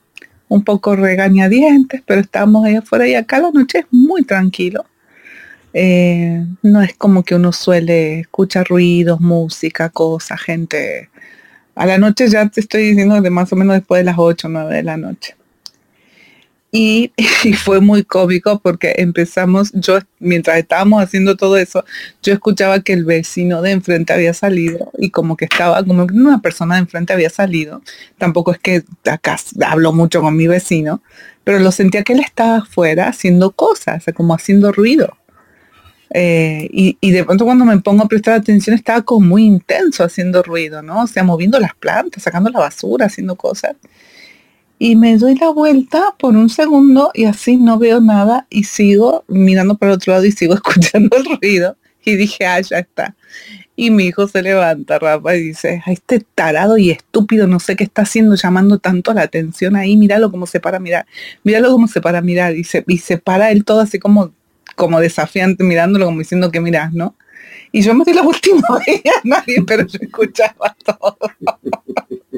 S3: un poco regañadientes, pero estamos ahí afuera y acá la noche es muy tranquilo. Eh, no es como que uno suele escuchar ruidos, música, cosas, gente a la noche ya te estoy diciendo de más o menos después de las 8 o 9 de la noche. Y, fue muy cómico porque empezamos, yo mientras estábamos haciendo todo eso, yo escuchaba que el vecino de enfrente había salido y como que estaba, como que una persona de enfrente había salido. Tampoco es que acá hablo mucho con mi vecino, pero lo sentía que él estaba afuera haciendo cosas, como haciendo ruido. Eh, y, de pronto cuando me pongo a prestar atención estaba como muy intenso haciendo ruido, ¿no? O sea, moviendo las plantas, sacando la basura, haciendo cosas. Y me doy la vuelta por un segundo y así no veo nada y sigo mirando para el otro lado y sigo escuchando el ruido. Y dije, ah, ya está. Y mi hijo se levanta, Rafa, y dice, a este tarado y estúpido, no sé qué está haciendo, llamando tanto la atención ahí, míralo como se para mirar, míralo como se para mirar. Y se, y se para él todo así como como desafiante mirándolo, como diciendo que miras, ¿no? Y yo me di la última vez a nadie, pero yo escuchaba todo.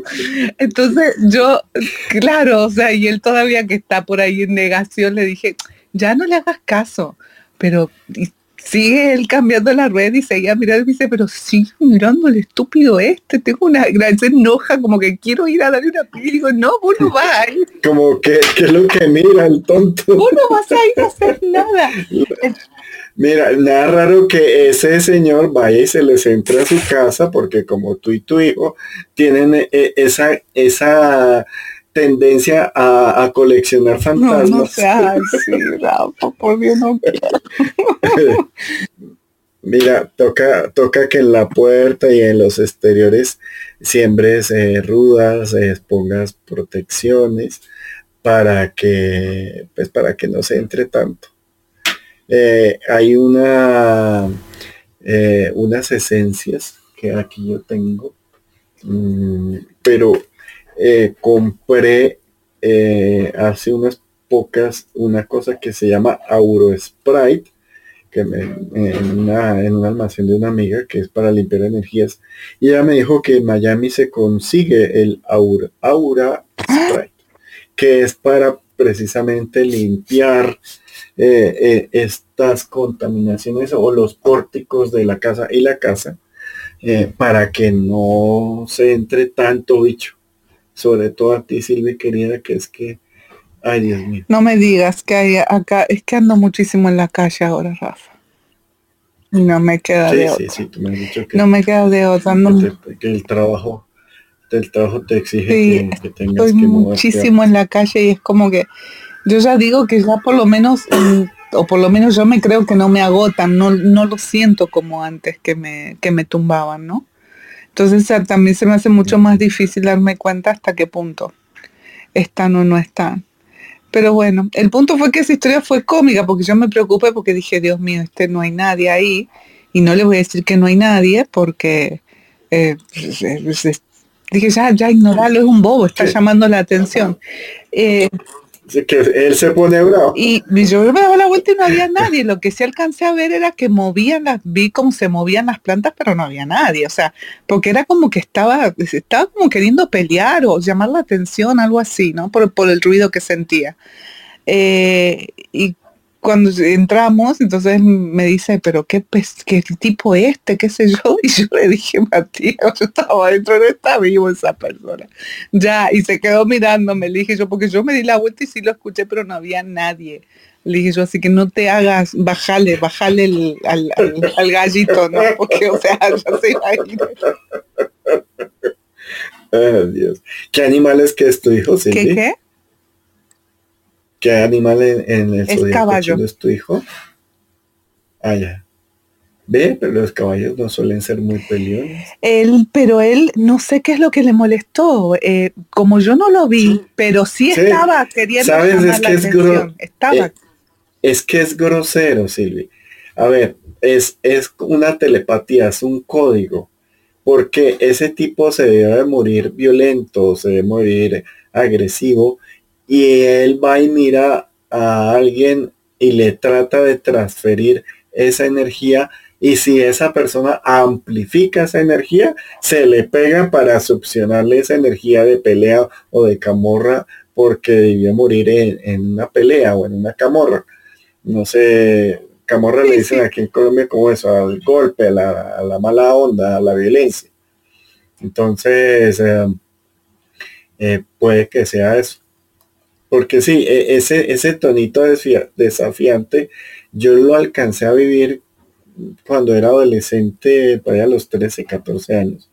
S3: Entonces yo, claro, o sea, y él todavía que está por ahí en negación, le dije, ya no le hagas caso, pero sigue él cambiando la rueda y seguía mirando y dice, pero sigue mirando el estúpido este, tengo una gran enoja, como que quiero ir a darle una pila y digo, no, vos no vas a ir.
S2: como que, es lo que mira el tonto.
S3: Vos no vas a ir a hacer nada.
S2: Mira, nada raro que ese señor vaya y se les entre a su casa porque como tú y tu hijo tienen eh, esa, esa tendencia a, coleccionar fantasmas. No, no
S3: sea así, Rafa, por Dios no
S2: Mira, toca, toca que en la puerta y en los exteriores siembres eh, rudas, eh, pongas protecciones para que, pues para que no se entre tanto. Eh, hay una, unas esencias que aquí yo tengo, mm, pero eh, compré eh, hace unas pocas una cosa que se llama Auro Sprite, que me, en, una, un almacén de una amiga que es para limpiar energías. Y ella me dijo que en Miami se consigue el Aura, Aura Sprite, que es para precisamente limpiar eh, estas contaminaciones o los pórticos de la casa y la casa para que no se entre tanto bicho sobre todo a ti, Silvia querida, que es que, ay Dios mío.
S3: No me digas que hay acá, es que ando muchísimo en la calle ahora, Rafa. No me queda de otra. Sí, tú me has dicho que, no me queda de otra.
S2: que, el trabajo, el trabajo te exige que, tengas
S3: estoy muchísimo en la calle y es como que yo ya digo que ya por lo menos o por lo menos yo me creo que no me agotan, no, no lo siento como antes que me, que me tumbaban, ¿no? Entonces también se me hace mucho más difícil darme cuenta hasta qué punto están o no están. Pero bueno, el punto fue que esa historia fue cómica porque yo me preocupé porque dije, Dios mío, este no hay nadie ahí. Y no le voy a decir que no hay nadie porque eh, dije, ya, ya ignorarlo, es un bobo, está llamando la atención. Eh,
S2: que él se pone bravo.
S3: Y yo me daba la vuelta y no había nadie. Lo que sí alcancé a ver era que movían las, vi cómo se movían las plantas, pero no había nadie. O sea, porque era como que estaba, estaba como queriendo pelear o llamar la atención, algo así, ¿no? Por, por el ruido que sentía. Eh, y cuando entramos, entonces me dice, pero qué, qué tipo este, qué sé yo, y yo le dije, Matías, yo estaba adentro, no está vivo esa persona. Ya, y se quedó mirándome, le dije yo, porque yo me di la vuelta y sí lo escuché, pero no había nadie. Le dije yo, así que no te hagas, bajale, bajale el, al, al, gallito, ¿no? Porque, o sea, ya se imagina.
S2: Dios. ¿Qué animal es que es tu hijo?
S3: ¿Qué qué?
S2: ¿Qué animal en, en el
S3: Es
S2: zodiaco
S3: caballo.
S2: es tu hijo? Ah, ya. Ve, pero los caballos no suelen ser muy peleones.
S3: Él, pero él, no sé qué es lo que le molestó. eh, como yo no lo vi, pero sí
S2: Sí.
S3: estaba queriendo
S2: ¿Sabes? Es
S3: la
S2: que es gro-
S3: Estaba.
S2: eh, Es que es grosero, Silvi. A ver, es, es una telepatía, es un código. Porque ese tipo se debe morir violento, se debe morir agresivo. Y él va y mira a alguien y le trata de transferir esa energía. Y si esa persona amplifica esa energía, se le pega para succionarle esa energía de pelea o de camorra porque debió morir en, en una pelea o en una camorra. No sé, camorra le dicen
S3: sí.
S2: aquí en Colombia como eso, al golpe, a la, a la mala onda, a la violencia. Entonces, eh, eh, puede que sea eso. Porque sí, e- ese, ese tonito desafiante, yo lo alcancé a vivir cuando era adolescente, para los 13, 14 años.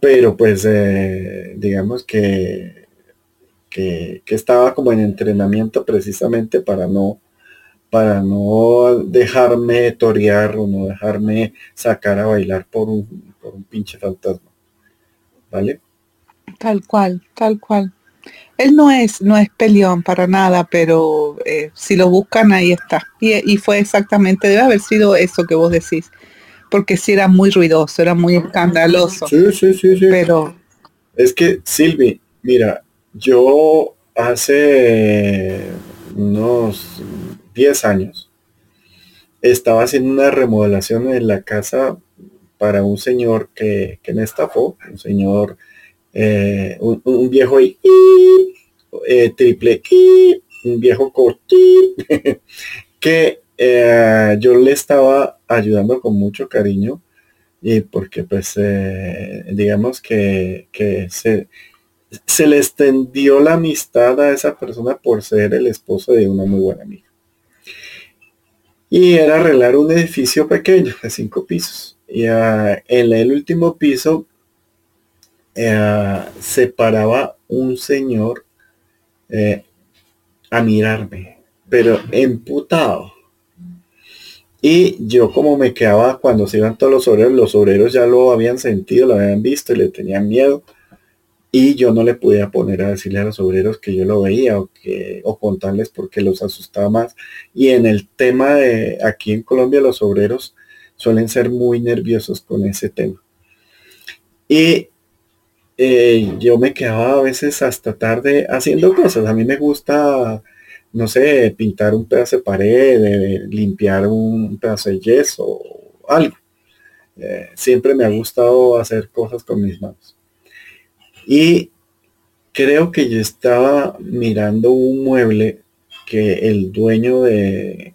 S2: Pero pues, eh, digamos que, que, que estaba como en entrenamiento precisamente para no, para no dejarme torear o no dejarme sacar a bailar por un, por un pinche fantasma. ¿Vale?
S3: Tal cual, tal cual. Él no es, no es peleón para nada, pero eh, si lo buscan ahí está. Y, y fue exactamente, debe haber sido eso que vos decís, porque sí era muy ruidoso, era muy escandaloso,
S2: Sí, sí, sí, sí.
S3: pero
S2: Es que, Silvi, mira, yo hace unos 10 años estaba haciendo una remodelación en la casa para un señor que, que me estafó, un señor, eh, un, viejo ahí, eh, triple, un viejo corto, que eh, yo le estaba ayudando con mucho cariño y porque pues eh, digamos que, que se, se le extendió la amistad a esa persona por ser el esposo de una muy buena amiga. Y era arreglar un edificio pequeño de cinco pisos. Y ah, en el último piso eh, se paraba un señor eh, a mirarme, pero emputado. Y yo como me quedaba cuando se iban todos los obreros, los obreros ya lo habían sentido, lo habían visto y le tenían miedo. Y yo no le podía poner a decirle a los obreros que yo lo veía o que o contarles porque los asustaba más. Y en el tema de aquí en Colombia los obreros suelen ser muy nerviosos con ese tema. Y eh, yo me quedaba a veces hasta tarde haciendo cosas. A mí me gusta no sé, pintar un pedazo de pared, eh, limpiar un pedazo de yeso, algo. Eh, siempre me ha gustado hacer cosas con mis manos. Y creo que yo estaba mirando un mueble que el dueño de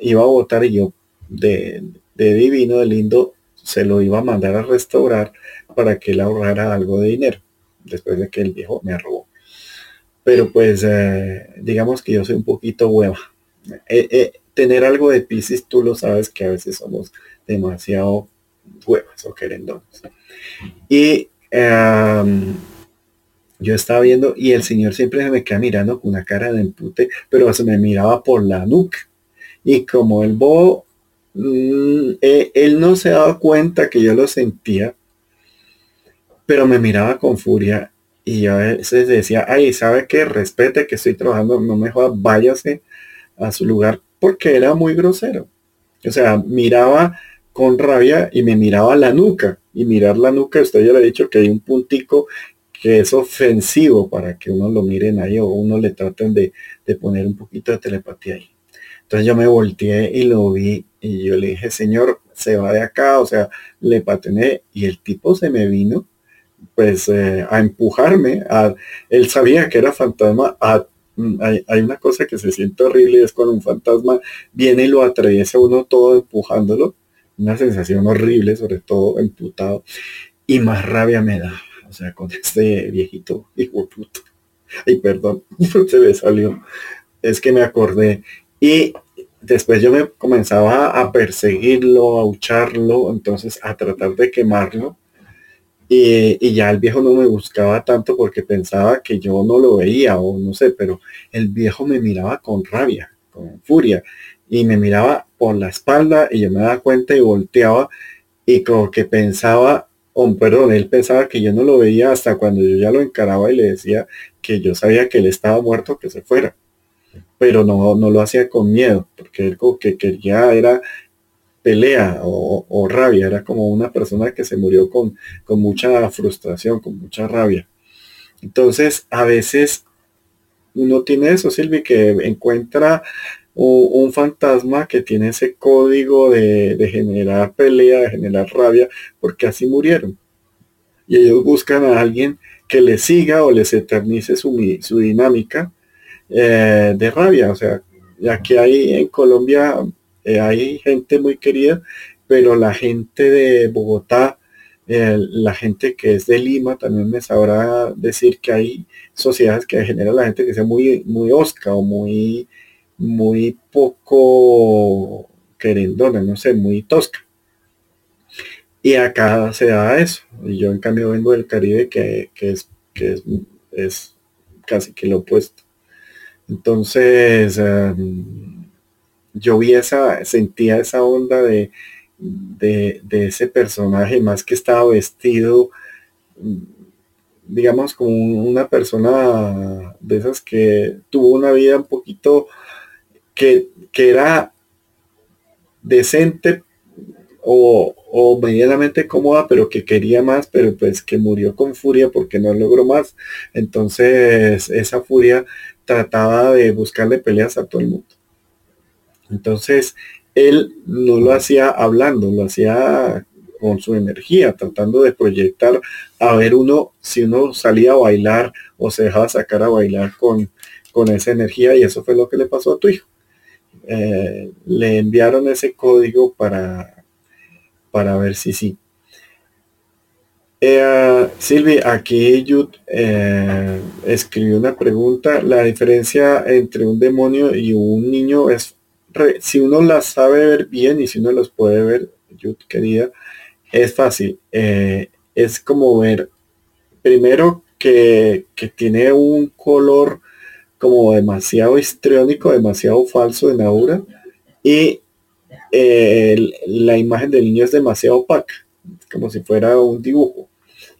S2: iba a botar y yo de, de divino, de lindo, se lo iba a mandar a restaurar para que él ahorrara algo de dinero después de que el viejo me robó pero pues eh, digamos que yo soy un poquito hueva. Eh, eh, tener algo de Pisces, tú lo sabes que a veces somos demasiado huevas o querendones. Y yo estaba viendo y el señor siempre me queda mirando con una cara de empute, pero se me miraba por la nuca. Y como el bobo, mmm, él no se daba cuenta que yo lo sentía, pero me miraba con furia y a veces decía, ay, ¿sabe qué? Respete que estoy trabajando, no me joda, váyase a su lugar, porque era muy grosero. O sea, miraba con rabia y me miraba la nuca. Y mirar la nuca, usted ya le ha dicho que hay un puntico que es ofensivo para que uno lo miren ahí o uno le traten de, de poner un poquito de telepatía ahí. Entonces yo me volteé y lo vi y yo le dije, señor, se va de acá, o sea, le patené y el tipo se me vino pues eh, a empujarme. A, él sabía que era fantasma. A, hay, hay, una cosa que se siente horrible es cuando un fantasma viene y lo atraviesa uno todo empujándolo. Una sensación horrible, sobre todo emputado. Y más rabia me da. O sea, con este viejito hijo puto. Ay, perdón, se me salió. Es que me acordé. Y después yo me comenzaba a perseguirlo, a hucharlo, entonces a tratar de quemarlo y, ya el viejo no me buscaba tanto porque pensaba que yo no lo veía o no sé, pero el viejo me miraba con rabia, con furia y me miraba por la espalda y yo me daba cuenta y volteaba y como que pensaba, oh, perdón, él pensaba que yo no lo veía hasta cuando yo ya lo encaraba y le decía que yo sabía que él estaba muerto, que se fuera. Pero no, no lo hacía con miedo, porque él como que quería era pelea o, rabia, era como una persona que se murió con, con mucha frustración, con mucha rabia. Entonces, a veces uno tiene eso, Silvi, que encuentra un, fantasma que tiene ese código de, generar pelea, de generar rabia, porque así murieron. Y ellos buscan a alguien que les siga o les eternice su, su dinámica eh, de rabia. O sea, ya que hay en Colombia eh, hay gente muy querida, pero la gente de Bogotá, eh, la gente que es de Lima también me sabrá decir que hay sociedades que generan la gente que sea muy, muy osca o muy, muy poco querendona, no sé, muy tosca. Y acá se da eso. Y yo en cambio vengo del Caribe que, es, que es, casi que lo opuesto. Entonces, em, yo vi esa, sentía esa onda de, de, ese personaje, más que estaba vestido, digamos, como una persona de esas que tuvo una vida un poquito que, que era decente o, o, medianamente cómoda, pero que quería más, pero pues que murió con furia porque no logró más. Entonces esa furia trataba de buscarle peleas a todo el mundo. Entonces, él no lo hacía hablando, lo hacía con su energía, tratando de proyectar a ver uno si uno salía a bailar o se dejaba sacar a bailar con, con esa energía y eso fue lo que le pasó a tu hijo. Eh, le enviaron ese código para, para ver si sí. Eh, aquí Jude eh, escribió una pregunta. La diferencia entre un demonio y un niño es si uno las sabe ver bien y si uno los puede ver, yo querida, es fácil. Eh, es como ver, primero que, tiene un color como demasiado histriónico, demasiado falso en aura, y eh, la imagen del niño es demasiado opaca, como si fuera un dibujo.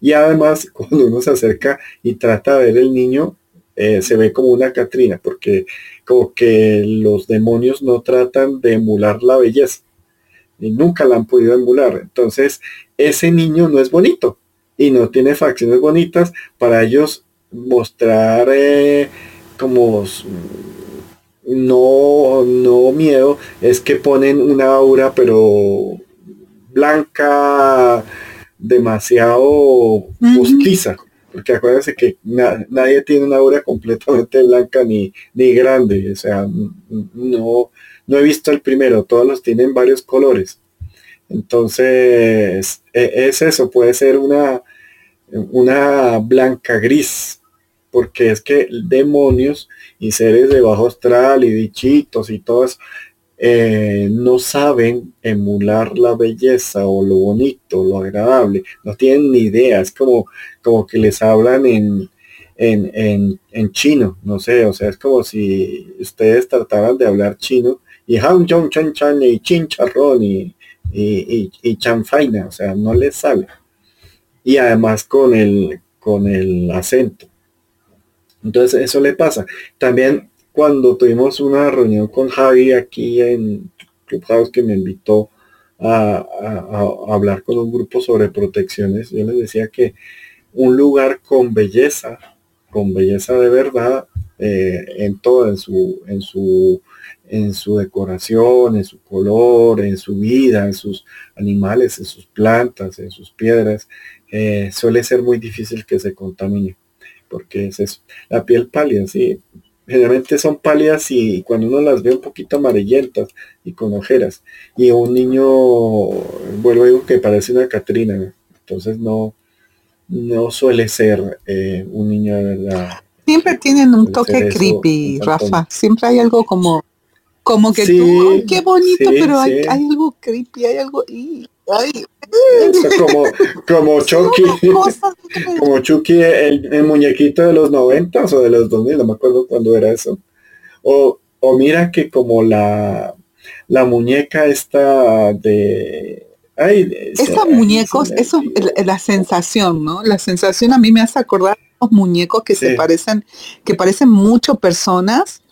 S2: Y además, cuando uno se acerca y trata de ver el niño, eh, se ve como una Catrina, porque como que los demonios no tratan de emular la belleza y nunca la han podido emular. Entonces, ese niño no es bonito y no tiene facciones bonitas para ellos mostrar eh, como no, no miedo, es que ponen una aura pero blanca demasiado postiza porque acuérdense que nadie tiene una aura completamente blanca ni, ni grande, o sea, no, no he visto el primero, todos los tienen varios colores. Entonces, e, es eso, puede ser una, una blanca gris, porque es que demonios y seres de bajo astral y dichitos y todo eso, eh, no saben emular la belleza o lo bonito, lo agradable, no tienen ni idea, es como, como que les hablan en, en, en, chino, no sé, o sea, es como si ustedes trataran de hablar chino y Han Jong Chan Chan y Chin Charrón y, y, y, Chanfaina, o sea, no les sale. Y además con el, con el acento. Entonces eso le pasa. También cuando tuvimos una reunión con Javi aquí en Clubhouse que me invitó a, hablar con un grupo sobre protecciones, yo les decía que un lugar con belleza, con belleza de verdad, eh, en todo, en su, en su, en su decoración, en su color, en su vida, en sus animales, en sus plantas, en sus piedras, eh, suele ser muy difícil que se contamine, porque es eso. La piel pálida, sí, generalmente son pálidas y cuando uno las ve un poquito amarillentas y con ojeras. Y un niño, vuelvo digo que parece una Catrina, entonces no, no suele ser eh, un niño de verdad.
S3: Siempre tienen un toque creepy, Rafa. Siempre hay algo como, como que tú, qué bonito, pero hay, algo creepy, hay algo, y,
S2: como, como Chucky, como Chucky, el, muñequito de los noventas o de los 2000, no me acuerdo cuándo era eso. O, o mira que como la, la muñeca está de... Ay,
S3: Esos muñecos, eso es la sensación, ¿no? La sensación a mí me hace acordar los muñecos que se parecen, que parecen mucho personas.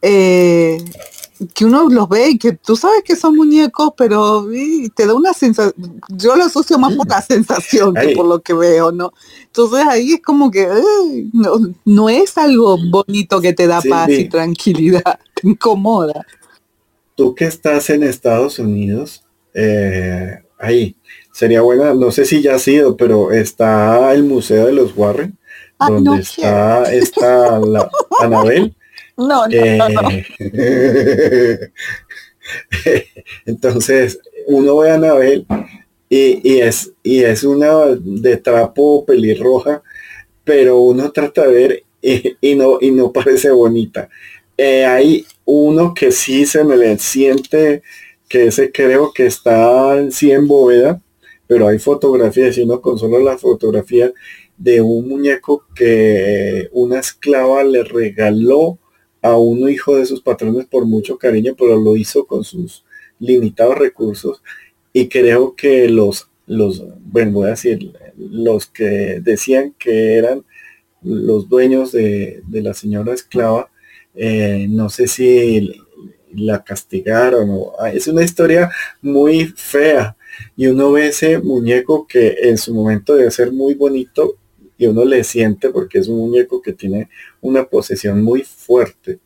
S3: Eh, que uno los ve y que tú sabes que son muñecos, pero te da una sensación, yo lo asocio más por la sensación que por lo que veo, ¿no? Entonces ahí es como que no, no, es algo bonito que te da paz y tranquilidad, te incomoda.
S2: Tú que estás en Estados Unidos, eh, ahí, sería buena, no sé si ya ha sido, pero está el Museo de los Warren, donde está, está la Anabel
S3: no, no,
S2: eh, Entonces, uno ve a Anabel y, es, y es una de trapo pelirroja, pero uno trata de ver y, no, y no parece bonita. Eh, hay uno que sí se me le siente que ese creo que está sí en bóveda, pero hay fotografías y uno con solo la fotografía de un muñeco que una esclava le regaló a uno hijo de sus patrones por mucho cariño, pero lo hizo con sus limitados recursos. Y creo que los, los, bueno, voy a decir, los que decían que eran los dueños de, la señora esclava, eh, no sé si la castigaron o ah, es una historia muy fea. Y uno ve ese muñeco que en su momento debe ser muy bonito y uno le siente porque es un muñeco que tiene una posesión muy fuerte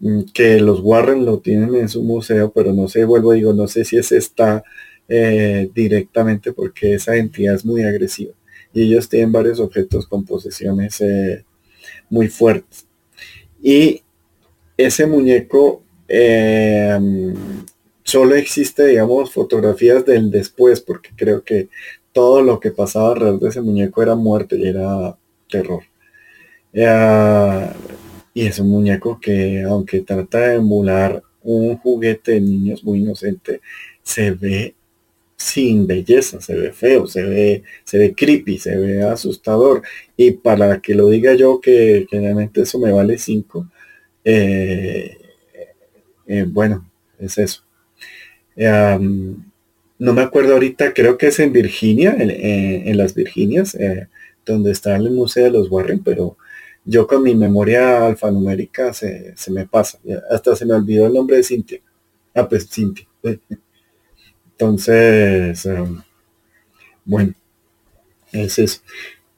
S2: mm, que los Warren lo tienen en su museo, pero no sé, vuelvo digo, no sé si ese está eh, directamente porque esa entidad es muy agresiva y ellos tienen varios objetos con posesiones eh, muy fuertes. Y ese muñeco eh, solo existe, digamos, fotografías del después, porque creo que todo lo que pasaba alrededor de ese muñeco era muerte y era terror. Y es un muñeco que, aunque trata de emular un juguete de niños muy inocente, se ve sin belleza, se ve feo, se ve, se ve creepy, se ve asustador. Y para que lo diga yo, que generalmente eso me vale 5, eh, eh, bueno, es eso no me acuerdo ahorita, creo que es en Virginia, en, las Virginias, eh, donde está el Museo de los Warren, pero yo con mi memoria alfanumérica se, se me pasa. Hasta se me olvidó el nombre de Cintia. Ah, pues Cintia. Entonces, um, bueno, es eso.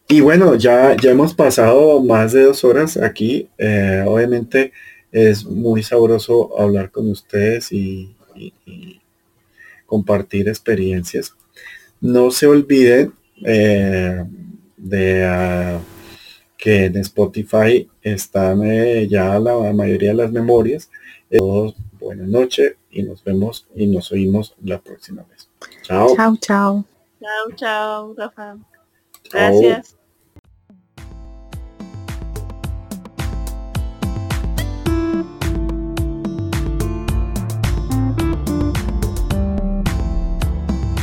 S2: Y bueno, ya, ya hemos pasado más de dos horas aquí. Eh, obviamente es muy sabroso hablar con ustedes y compartir experiencias. No se olviden eh, de ah, que en Spotify están eh, ya la mayoría de las memorias. Todos, buenas noches y nos vemos y nos oímos la próxima vez. Chao.
S3: Chao, chao.
S4: Chao, chao, Rafa. Gracias.